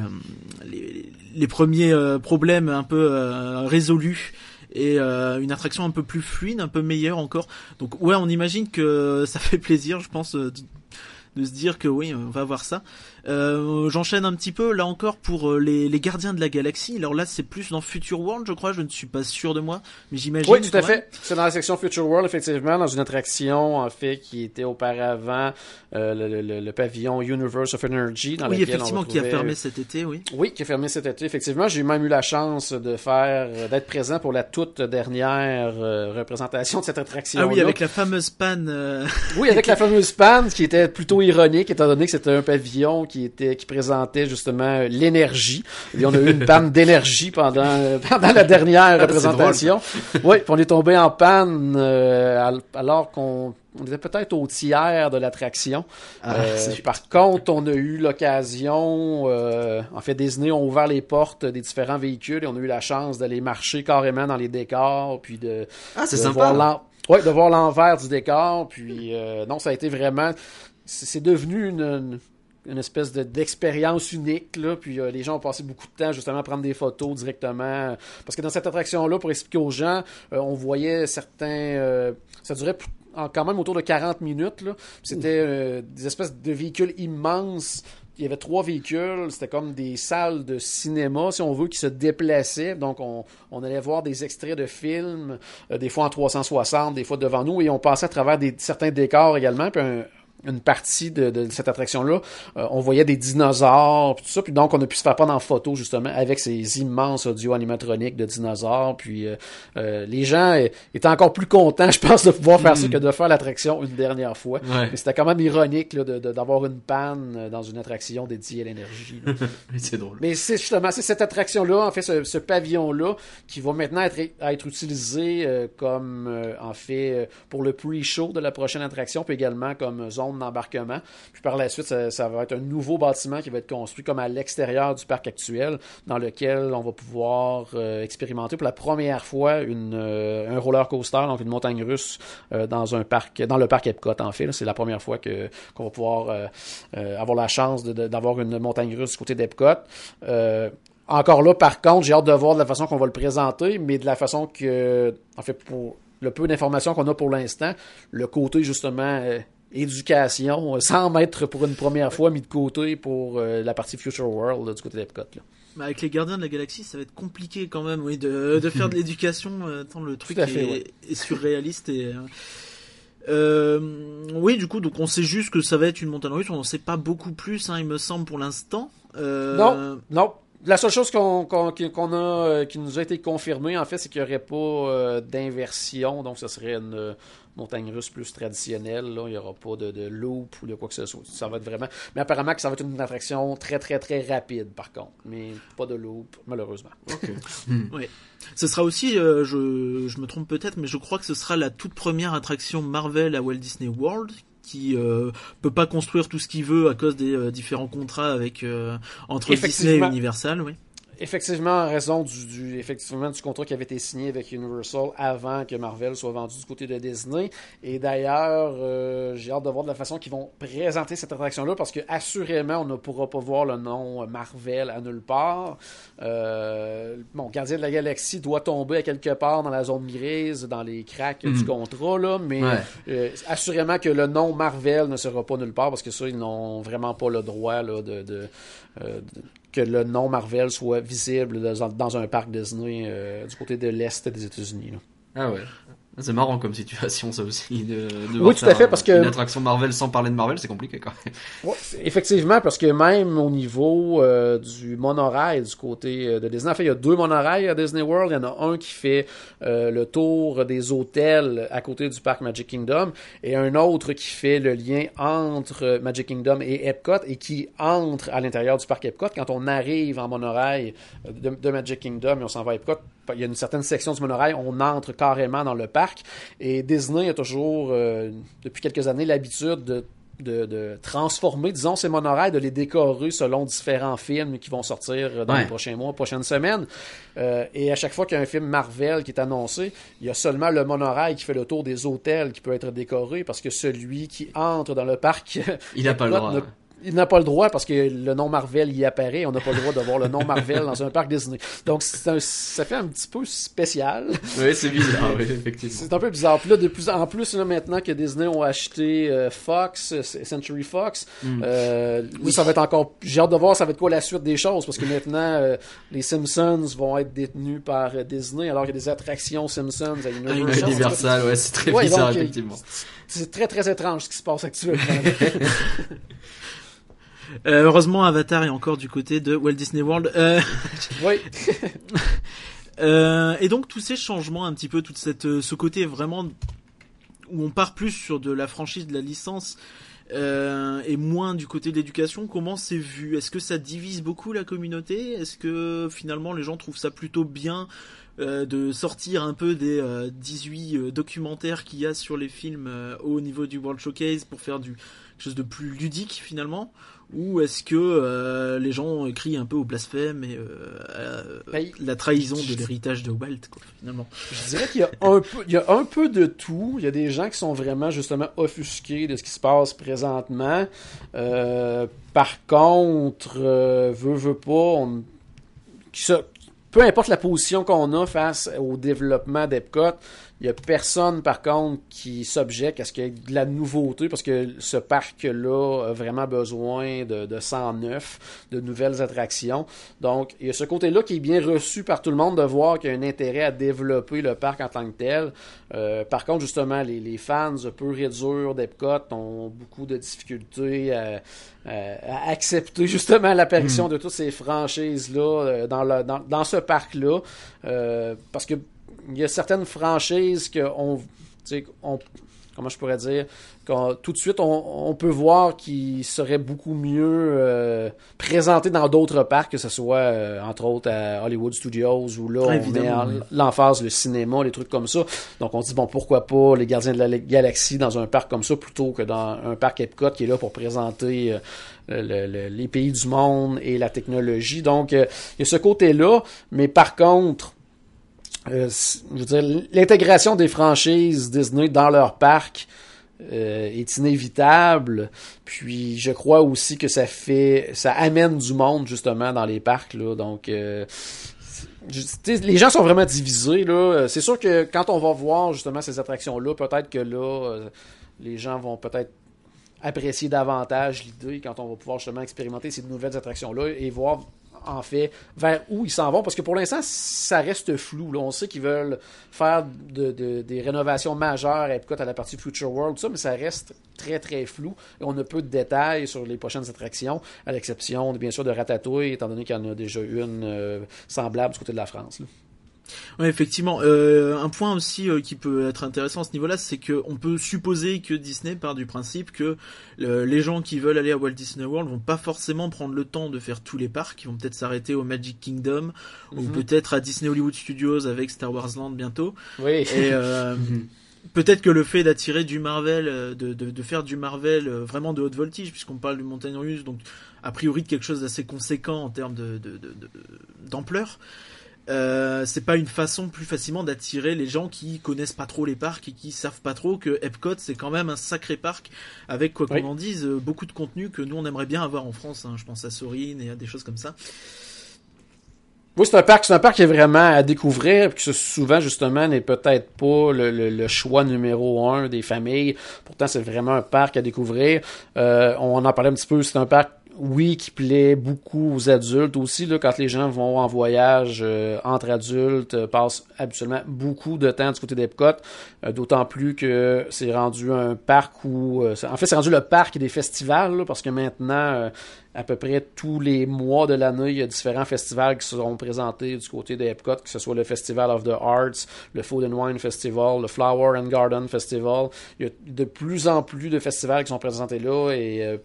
les les premiers euh, problèmes un peu euh, résolus et une attraction un peu plus fluide, un peu meilleure encore. Donc ouais, on imagine que ça [laughs] fait plaisir, je pense, de se dire que oui, on va voir ça. Euh, J'enchaîne un petit peu là encore pour euh, les, les gardiens de la galaxie. Alors là, c'est plus dans Future World, je crois. Je ne suis pas sûr de moi, mais j'imagine. Oui, tout à fait. C'est dans la section Future World, effectivement, dans une attraction, en fait, qui était auparavant euh, le, le- le pavillon Universe of Energy, dans Oui, lequel on effectivement, qui a retrouvait- fermé cet été, oui. Oui, qui a fermé cet été. Effectivement, j'ai même eu la chance de faire, d'être présent pour la toute dernière euh, représentation de cette attraction. Ah oui, avec la fameuse panne. euh, Oui, avec la [laughs] fameuse panne, qui était plutôt ironique, étant donné que c'était un pavillon qui était, qui présentait justement euh, l'énergie. Et on a eu une panne [laughs] d'énergie pendant, euh, pendant la dernière Ah, représentation. Oui, puis on est tombé en panne euh, al- alors qu'on on était peut-être au tiers de l'attraction. Ah, Euh, par contre, on a eu l'occasion, euh, en fait, Disney ont ouvert les portes des différents véhicules et on a eu la chance d'aller marcher carrément dans les décors, puis de, Ah, c'est de sympa. voir ouais, de voir l'envers du décor. Puis euh, non, ça a été vraiment, c'est c'est devenu une, une- une espèce de- d'expérience unique. Là, puis euh, les gens ont passé beaucoup de temps justement à prendre des photos directement. Parce que dans cette attraction-là, pour expliquer aux gens, euh, on voyait certains... euh, ça durait en- quand même autour de 40 minutes. C'était euh, des espèces de véhicules immenses. Il y avait trois véhicules, c'était comme des salles de cinéma, si on veut, qui se déplaçaient. Donc, on, on allait voir des extraits de films, euh, des fois en 360, des fois devant nous, et on passait à travers des, certains décors également. Puis un- une partie de, de cette attraction-là, euh, on voyait des dinosaures, puis tout ça, puis donc on a pu se faire prendre en photo justement avec ces immenses audio animatroniques de dinosaures, puis euh, euh, les gens étaient encore plus contents, [laughs] je pense, de pouvoir faire ça que de faire l'attraction une dernière fois. Ouais. Mais c'était quand même ironique là, de- de- d'avoir une panne euh, dans une attraction dédiée à l'énergie. [laughs] c'est drôle. Mais c'est justement c'est cette attraction-là, en fait, ce, ce pavillon-là, qui va maintenant être, être utilisé euh, comme, euh, en fait, pour le pre-show de la prochaine attraction, puis également comme zone d'embarquement. Puis par la suite, ça, va être un nouveau bâtiment qui va être construit comme à l'extérieur du parc actuel, dans lequel on va pouvoir euh, expérimenter pour la première fois euh, un roller coaster, donc une montagne russe, euh, dans un parc, dans le parc Epcot, en fait. C'est la première fois que qu'on va pouvoir avoir la chance d'avoir une montagne russe du côté d'Epcot. Encore là, par contre, j'ai hâte de voir de la façon qu'on va le présenter, mais de la façon que, en fait, pour le peu d'informations qu'on a pour l'instant, le côté justement éducation, euh, sans mettre pour une première fois mis de côté pour euh, la partie Future World là, du côté d'Epcot. là. Bah, avec les gardiens de la galaxie, ça va être compliqué quand même, oui, de, de faire de l'éducation. euh, tant le truc fait, est, ouais. est surréaliste et. euh, euh, oui, du coup, donc on sait juste que ça va être une montagne russe. On n'en sait pas beaucoup plus, hein, il me semble, pour l'instant. Euh, Non. Non. La seule chose qu'on a, euh, qui nous a été confirmée, en fait, c'est qu'il n'y aurait pas euh, d'inversion. Donc, ce serait une euh, montagne russe plus traditionnelle. Là. Il n'y aura pas de, de loop ou de quoi que ce soit. Ça va être vraiment. Mais apparemment que ça va être une attraction très, très, très rapide, par contre. Mais pas de loop, malheureusement. [laughs] Ce sera aussi, euh, je, je me trompe peut-être, mais je crois que ce sera la toute première attraction Marvel à Walt Disney World qui euh, peut pas construire tout ce qu'il veut à cause des euh, différents contrats avec euh, entre Disney et. Universal, oui. Effectivement, en raison du, du- effectivement, du contrat qui avait été signé avec Universal avant que Marvel soit vendu du côté de Disney. Et d'ailleurs, euh, j'ai hâte de voir de la façon qu'ils vont présenter cette attraction-là parce que assurément, on ne pourra pas voir le nom Marvel à nulle part. Euh, bon, Gardien de la Galaxie doit tomber à quelque part dans la zone grise, dans les cracks du contrat, là, mais Ouais. euh, assurément que le nom Marvel ne sera pas nulle part parce que ça, ils n'ont vraiment pas le droit là, de, de, de- que le nom Marvel soit visible dans, un parc Disney euh, du côté de l'Est des États-Unis. Ah ouais. C'est marrant comme situation ça aussi de, de Oui, tout à fait, parce que- une attraction Marvel sans parler de Marvel, c'est compliqué quand même. Ouais, effectivement, parce que même au niveau euh, du monorail du côté euh, de Disney, en fait, il y a deux monorails à Disney World. Il y en a un qui fait euh, le tour des hôtels à côté du parc Magic Kingdom et un autre qui fait le lien entre Magic Kingdom et Epcot et qui entre à l'intérieur du parc Epcot. Quand on arrive en monorail de, de Magic Kingdom et on s'en va à Epcot, il y a une certaine section du monorail, on entre carrément dans le parc. Et Disney a toujours, euh, depuis quelques années, l'habitude de de, de transformer, disons, ces monorails, de les décorer selon différents films qui vont sortir dans Ouais. les prochains mois, prochaines semaines. Euh, et à chaque fois qu'il y a un film Marvel qui est annoncé, il y a seulement le monorail qui fait le tour des hôtels qui peut être décoré parce que celui qui entre dans le parc, Il a pas le [laughs] droit. ne- il n'a pas le droit parce que le nom Marvel y apparaît. On n'a pas le droit de voir le nom Marvel dans un parc Disney. Donc, un- ça fait un petit peu spécial. Oui, c'est bizarre, oui, effectivement. C'est un peu bizarre. Puis là, de plus en plus, là, maintenant que Disney ont acheté euh, Fox, Century Fox, euh, là, ça va être encore. J'ai hâte de voir ça va être quoi la suite des choses parce que maintenant, euh, les Simpsons vont être détenus par euh, Disney alors qu'il y a des attractions Simpsons à Universal. Universal, ouais, c'est très Ouais, bizarre, donc, euh, effectivement. C'est très très étrange ce qui se passe actuellement. [laughs] Euh, heureusement, Avatar est encore du côté de Walt Disney World. Euh, [laughs] oui. [laughs] Euh, et donc tous ces changements, un petit peu, toute cette, euh, ce côté vraiment où on part plus sur de la franchise, de la licence, euh, et moins du côté de l'éducation. Comment c'est vu? Est-ce que ça divise beaucoup la communauté? Est-ce que finalement les gens trouvent ça plutôt bien euh, de sortir un peu des euh, 18 euh, documentaires qu'il y a sur les films euh, au niveau du World Showcase pour faire du quelque chose de plus ludique finalement? Ou est-ce que euh, les gens crient un peu au blasphème et euh, à Ben, la trahison de l'héritage de Walt, quoi, finalement Je dirais qu'il y a un peu, il y a un peu de tout. Il y a des gens qui sont vraiment justement offusqués de ce qui se passe présentement. Euh, par contre, euh, veut veut pas, on, peu importe la position qu'on a face au développement d'Epcot, il y a personne par contre qui s'objecte à ce qu'il y ait de la nouveauté parce que ce parc-là a vraiment besoin de, de 109, de nouvelles attractions. Donc, il y a ce côté-là qui est bien reçu par tout le monde de voir qu'il y a un intérêt à développer le parc en tant que tel. Euh, par contre, justement, les, les fans peu durs d'Epcot ont beaucoup de difficultés à, à- à accepter justement l'apparition de toutes ces franchises-là euh, dans, le- dans, dans ce parc-là. Euh, parce que il y a certaines franchises que on, comment je pourrais dire, qu'on- tout de suite on, on peut voir qu'ils seraient beaucoup mieux euh, présentés dans d'autres parcs, que ce soit euh, entre autres à Hollywood Studios où là Ah, on met en- oui. l'emphase le cinéma, les trucs comme ça. Donc on se dit bon pourquoi pas les Gardiens de la Galaxie dans un parc comme ça plutôt que dans un parc Epcot qui est là pour présenter euh, le- le- les pays du monde et la technologie. Donc euh, il y a ce côté-là, mais par contre euh, l'intégration des franchises Disney dans leur parc euh, est inévitable. Puis je crois aussi que ça fait, ça amène du monde justement dans les parcs là. Donc euh, les gens sont vraiment divisés là. Euh, C'est sûr que quand on va voir justement ces attractions là, peut-être que là, les gens vont peut-être apprécier davantage l'idée quand on va pouvoir justement expérimenter ces nouvelles attractions là et voir en fait vers où ils s'en vont parce que pour l'instant ça reste flou là. on sait qu'ils veulent faire de, de- des rénovations majeures à Epcot à la partie Future World ça mais ça reste très très flou on a peu de détails sur les prochaines attractions à l'exception bien sûr de Ratatouille étant donné qu'il y en a déjà une euh, semblable du côté de la France. Ouais, effectivement. Euh, un point aussi euh, qui peut être intéressant à ce niveau-là, c'est que on peut supposer que Disney part du principe que euh, les gens qui veulent aller à Walt Disney World vont pas forcément prendre le temps de faire tous les parcs. Ils vont peut-être s'arrêter au Magic Kingdom ou Mhm. peut-être à Disney Hollywood Studios avec Star Wars Land bientôt. oui Et euh, [laughs] peut-être que le fait d'attirer du Marvel, euh, de, de, de faire du Marvel euh, vraiment de haute voltige, puisqu'on parle du montagne russe, donc a priori de quelque chose d'assez conséquent en termes de, de, de- de- d'ampleur. Euh, c'est pas une façon plus facilement d'attirer les gens qui connaissent pas trop les parcs et qui savent pas trop que Epcot c'est quand même un sacré parc avec quoi qu'on en dise euh, beaucoup de contenu que nous on aimerait bien avoir en France. hein. Je pense à Sorin et à des choses comme ça. Oui, c'est un parc, c'est un parc qui est vraiment à découvrir, que souvent justement n'est peut-être pas le, le- le choix numéro un des familles. Pourtant, c'est vraiment un parc à découvrir. Euh, on en parlait un petit peu. C'est un parc, oui, qui plaît beaucoup aux adultes aussi. Là, quand les gens vont en voyage euh, entre adultes, euh, passent habituellement beaucoup de temps du côté d'Epcot. Euh, D'autant plus que c'est rendu un parc où, euh, en fait, c'est rendu le parc des festivals, parce que maintenant. euh, à peu près tous les mois de l'année, il y a différents festivals qui seront présentés du côté de Epcot, que ce soit le Festival of the Arts, le Food and Wine Festival, le Flower and Garden Festival. Il y a de plus en plus de festivals qui sont présentés là et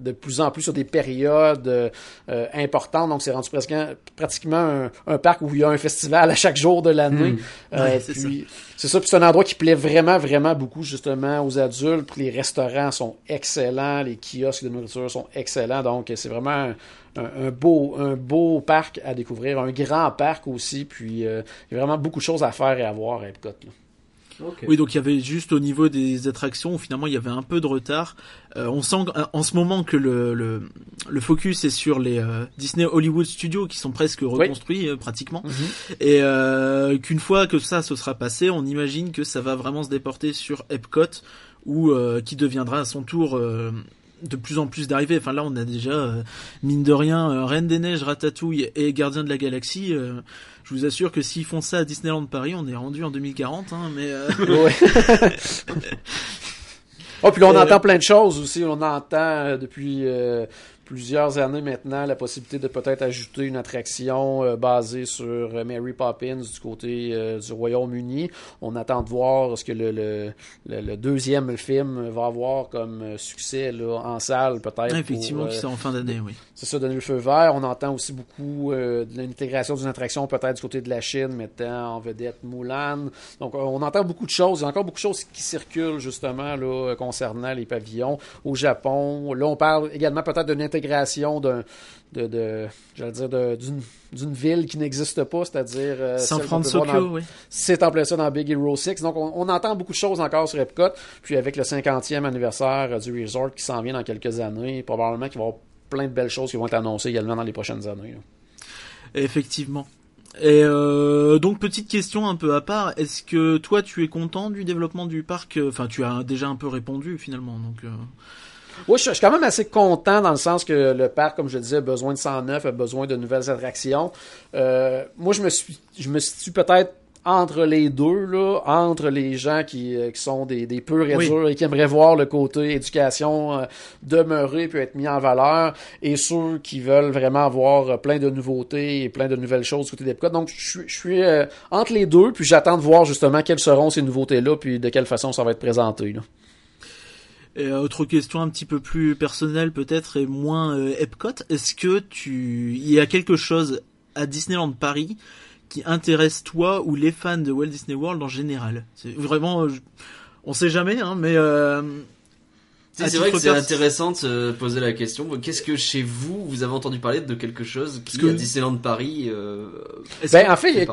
de plus en plus sur des périodes euh, euh, importantes. Donc, c'est rendu presque pratiquement un, un parc où il y a un festival à chaque jour de l'année. Euh, Ouais, c'est c'est ça. Puis c'est un endroit qui plaît vraiment, vraiment beaucoup justement aux adultes. Puis les restaurants sont excellents, les kiosques de nourriture sont excellents. Donc, c'est vraiment un, un- un beau, un beau parc à découvrir, un grand parc aussi. Puis euh, il y a vraiment beaucoup de choses à faire et à voir à Epcot. là. Oui, donc il y avait juste au niveau des attractions où finalement il y avait un peu de retard. Euh, on sent en- en ce moment que le, le, le focus est sur les euh, Disney Hollywood Studios qui sont presque reconstruits euh, pratiquement. Et euh, qu'une fois que ça se sera passé, on imagine que ça va vraiment se déporter sur Epcot ou euh, qui deviendra à son tour euh, de plus en plus d'arrivées. Enfin là, on a déjà euh, mine de rien euh, Reine des Neiges, Ratatouille et Gardien de la Galaxie. euh, je vous assure que s'ils font ça à Disneyland Paris, on est rendu en 2040. Hein, mais euh, Ouais. [laughs] oh, puis là, on entend plein de choses aussi. On entend depuis euh, plusieurs années maintenant la possibilité de peut-être ajouter une attraction euh, basée sur euh, Mary Poppins du côté euh, du Royaume-Uni. On attend de voir ce que le, le, le- le deuxième film va avoir comme succès là, en salle peut-être. Effectivement, qui sort en fin d'année, oui. c'est ça, donner le feu vert. On entend aussi beaucoup de l'intégration d'une attraction peut-être du côté de la Chine, mettant en vedette Mulan. Donc, on entend beaucoup de choses. Il y a encore beaucoup de choses qui circulent justement là, concernant les pavillons au Japon. Là, on parle également peut-être d'une intégration d'un de, de j'allais dire de- d'une ville qui n'existe pas, c'est-à-dire euh, San Francisco, dans- oui. c'est en plein ça dans Big Hero 6. Donc, on, on entend beaucoup de choses encore sur Epcot. Puis, avec le 50e anniversaire euh, du resort qui s'en vient dans quelques années, probablement qu'il va y avoir plein de belles choses qui vont être annoncées également dans les prochaines années. là. Effectivement. Et euh, donc petite question un peu à part, est-ce que toi tu es content du développement du parc? Enfin tu as déjà un peu répondu finalement, donc euh, Oui, je, je suis quand même assez content dans le sens que le parc, comme je le disais, a besoin de 109, a besoin de nouvelles attractions. Euh, moi, je me suis, je me situe peut-être entre les deux, là, entre les gens qui, euh, qui sont des, des purs et Oui. durs et qui aimeraient voir le côté éducation euh, demeurer puis être mis en valeur, et ceux qui veulent vraiment avoir euh, plein de nouveautés et plein de nouvelles choses du côté d'Epcot. Donc, je suis, je suis euh, entre les deux, puis j'attends de voir justement quelles seront ces nouveautés-là, puis de quelle façon ça va être présenté. Là. Et euh, autre question un petit peu plus personnelle peut-être et moins euh, Epcot, est-ce que tu il y a quelque chose à Disneyland Paris qui intéresse toi ou les fans de Walt Disney World en général? C'est vraiment euh, je- on sait jamais hein mais euh, c'est vrai que c'est intéressant de se poser la question. Qu'est-ce que chez vous, vous avez entendu parler de quelque chose qui, que- à Disneyland Paris, euh, Ben, en fait, il y a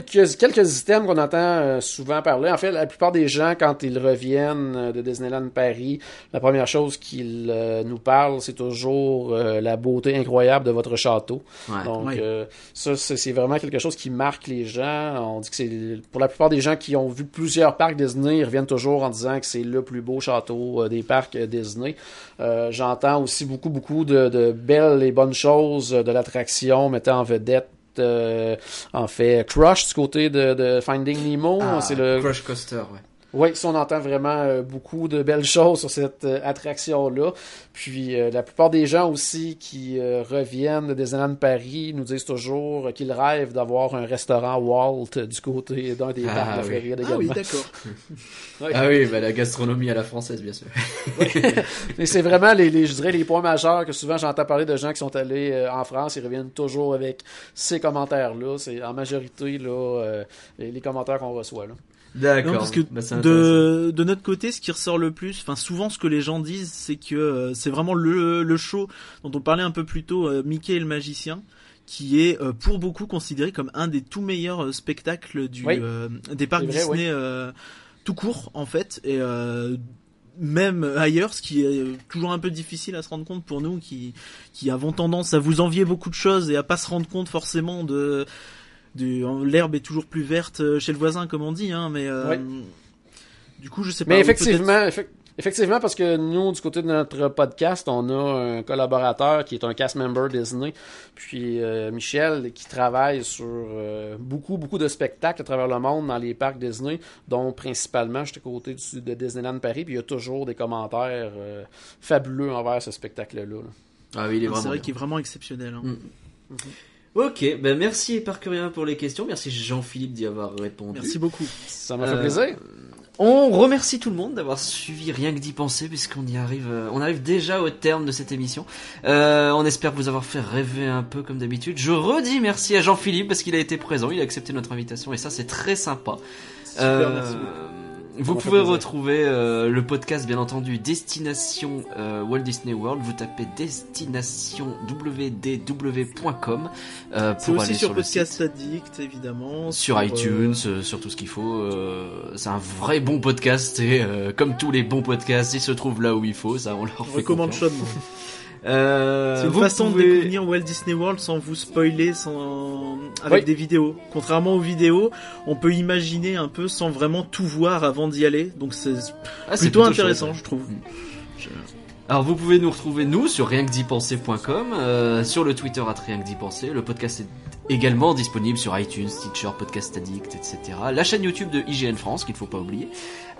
quelques, quelques items qu'on entend euh, souvent parler. En fait, la plupart des gens, quand ils reviennent euh, de Disneyland Paris, la première chose qu'ils euh, nous parlent, c'est toujours euh, la beauté incroyable de votre château. ouais. Donc, Ouais. euh, ça, c'est vraiment quelque chose qui marque les gens. On dit que c'est, pour la plupart des gens qui ont vu plusieurs parcs Disney, ils reviennent toujours en disant que c'est le plus beau château euh, des parcs Disney. Euh, J'entends aussi beaucoup, beaucoup de, de belles et bonnes choses euh, de l'attraction, mettant en vedette euh, en fait Crush du côté de, de Finding Nemo. Ah, c'est le Crush Coaster, ouais. Oui, ça, on entend vraiment euh, beaucoup de belles choses sur cette euh, attraction-là. Puis euh, la plupart des gens aussi qui euh, reviennent de Disneyland Paris nous disent toujours euh, qu'ils rêvent d'avoir un restaurant Walt du côté d'un des Ah, parcs de oui. Floride Ah oui, également. d'accord. Ouais. [laughs] Ah oui, bah, la gastronomie à la française, bien sûr. [laughs] Et c'est vraiment les, les, je dirais, les points majeurs que souvent j'entends parler de gens qui sont allés euh, en France, ils reviennent toujours avec ces commentaires-là. C'est en majorité là, euh, les, les commentaires qu'on reçoit. Là. D'accord. parce que Bah, de, de notre côté, ce qui ressort le plus, enfin souvent ce que les gens disent, c'est que euh, c'est vraiment le, le show dont on parlait un peu plus tôt, euh, Mickey et le magicien, qui est euh, pour beaucoup considéré comme un des tout meilleurs euh, spectacles du Oui. euh, des parcs vrai, Disney euh, tout court en fait, et euh, même ailleurs, ce qui est toujours un peu difficile à se rendre compte pour nous qui qui avons tendance à vous envier beaucoup de choses et à pas se rendre compte forcément de l'herbe est toujours plus verte euh, chez le voisin comme on dit hein mais euh, Ouais. du coup je sais pas Mais effectivement, effe- effectivement, parce que nous, du côté de notre podcast, on a un collaborateur qui est un cast member Disney, puis euh, Michel, qui travaille sur euh, beaucoup, beaucoup de spectacles à travers le monde dans les parcs Disney, dont principalement, j'étais côté du- de Disneyland Paris, puis il y a toujours des commentaires euh, fabuleux envers ce spectacle-là. là. Ah oui, il est peut-être- vraiment c'est vrai qu'il est vraiment exceptionnel hein. Mm. Ok, ben merci Éparcurien pour les questions. Merci Jean-Philippe d'y avoir répondu. merci beaucoup Ça m'a fait Euh, plaisir. On remercie tout le monde d'avoir suivi rien que d'y penser puisqu'on y arrive, euh, on arrive déjà au terme de cette émission. Euh, on espère vous avoir fait rêver un peu comme d'habitude. Je redis merci à Jean-Philippe parce qu'il a été présent, il a accepté notre invitation et ça c'est très sympa. Super, merci beaucoup. Vous pouvez retrouver euh, le podcast bien entendu Destination euh, Walt Disney World. Vous tapez destination.wdw.com euh, pour aussi aller sur sur le podcast site. addict évidemment Sur euh, iTunes, euh, sur tout ce qu'il faut. euh, c'est un vrai bon podcast et euh, comme tous les bons podcasts, il se trouve là où il faut. Ça, on leur fait recommande chaudement [laughs] Euh, c'est une façon pouvez- de découvrir Walt Disney World sans vous spoiler sans avec Oui. des vidéos contrairement aux vidéos on peut imaginer un peu sans vraiment tout voir avant d'y aller donc c'est Ah, plutôt intéressant je trouve Alors vous pouvez nous retrouver nous sur rien que d'y penser.com, euh, sur le Twitter à rien que d'y penser. Le podcast est également disponible sur iTunes, Stitcher, Podcast Addict, etc. La chaîne YouTube de IGN France, qu'il ne faut pas oublier.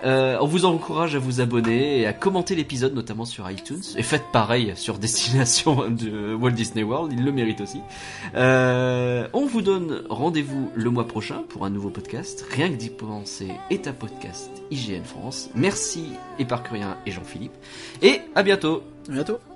Euh, on vous encourage à vous abonner et à commenter l'épisode, notamment sur iTunes. Et faites pareil sur Destination de Walt Disney World, il le mérite aussi. Euh, on vous donne rendez-vous le mois prochain pour un nouveau podcast. Rien que d'y penser est un podcast IGN France. Merci Éparcurien et Jean-Philippe. Et à bientôt À bientôt.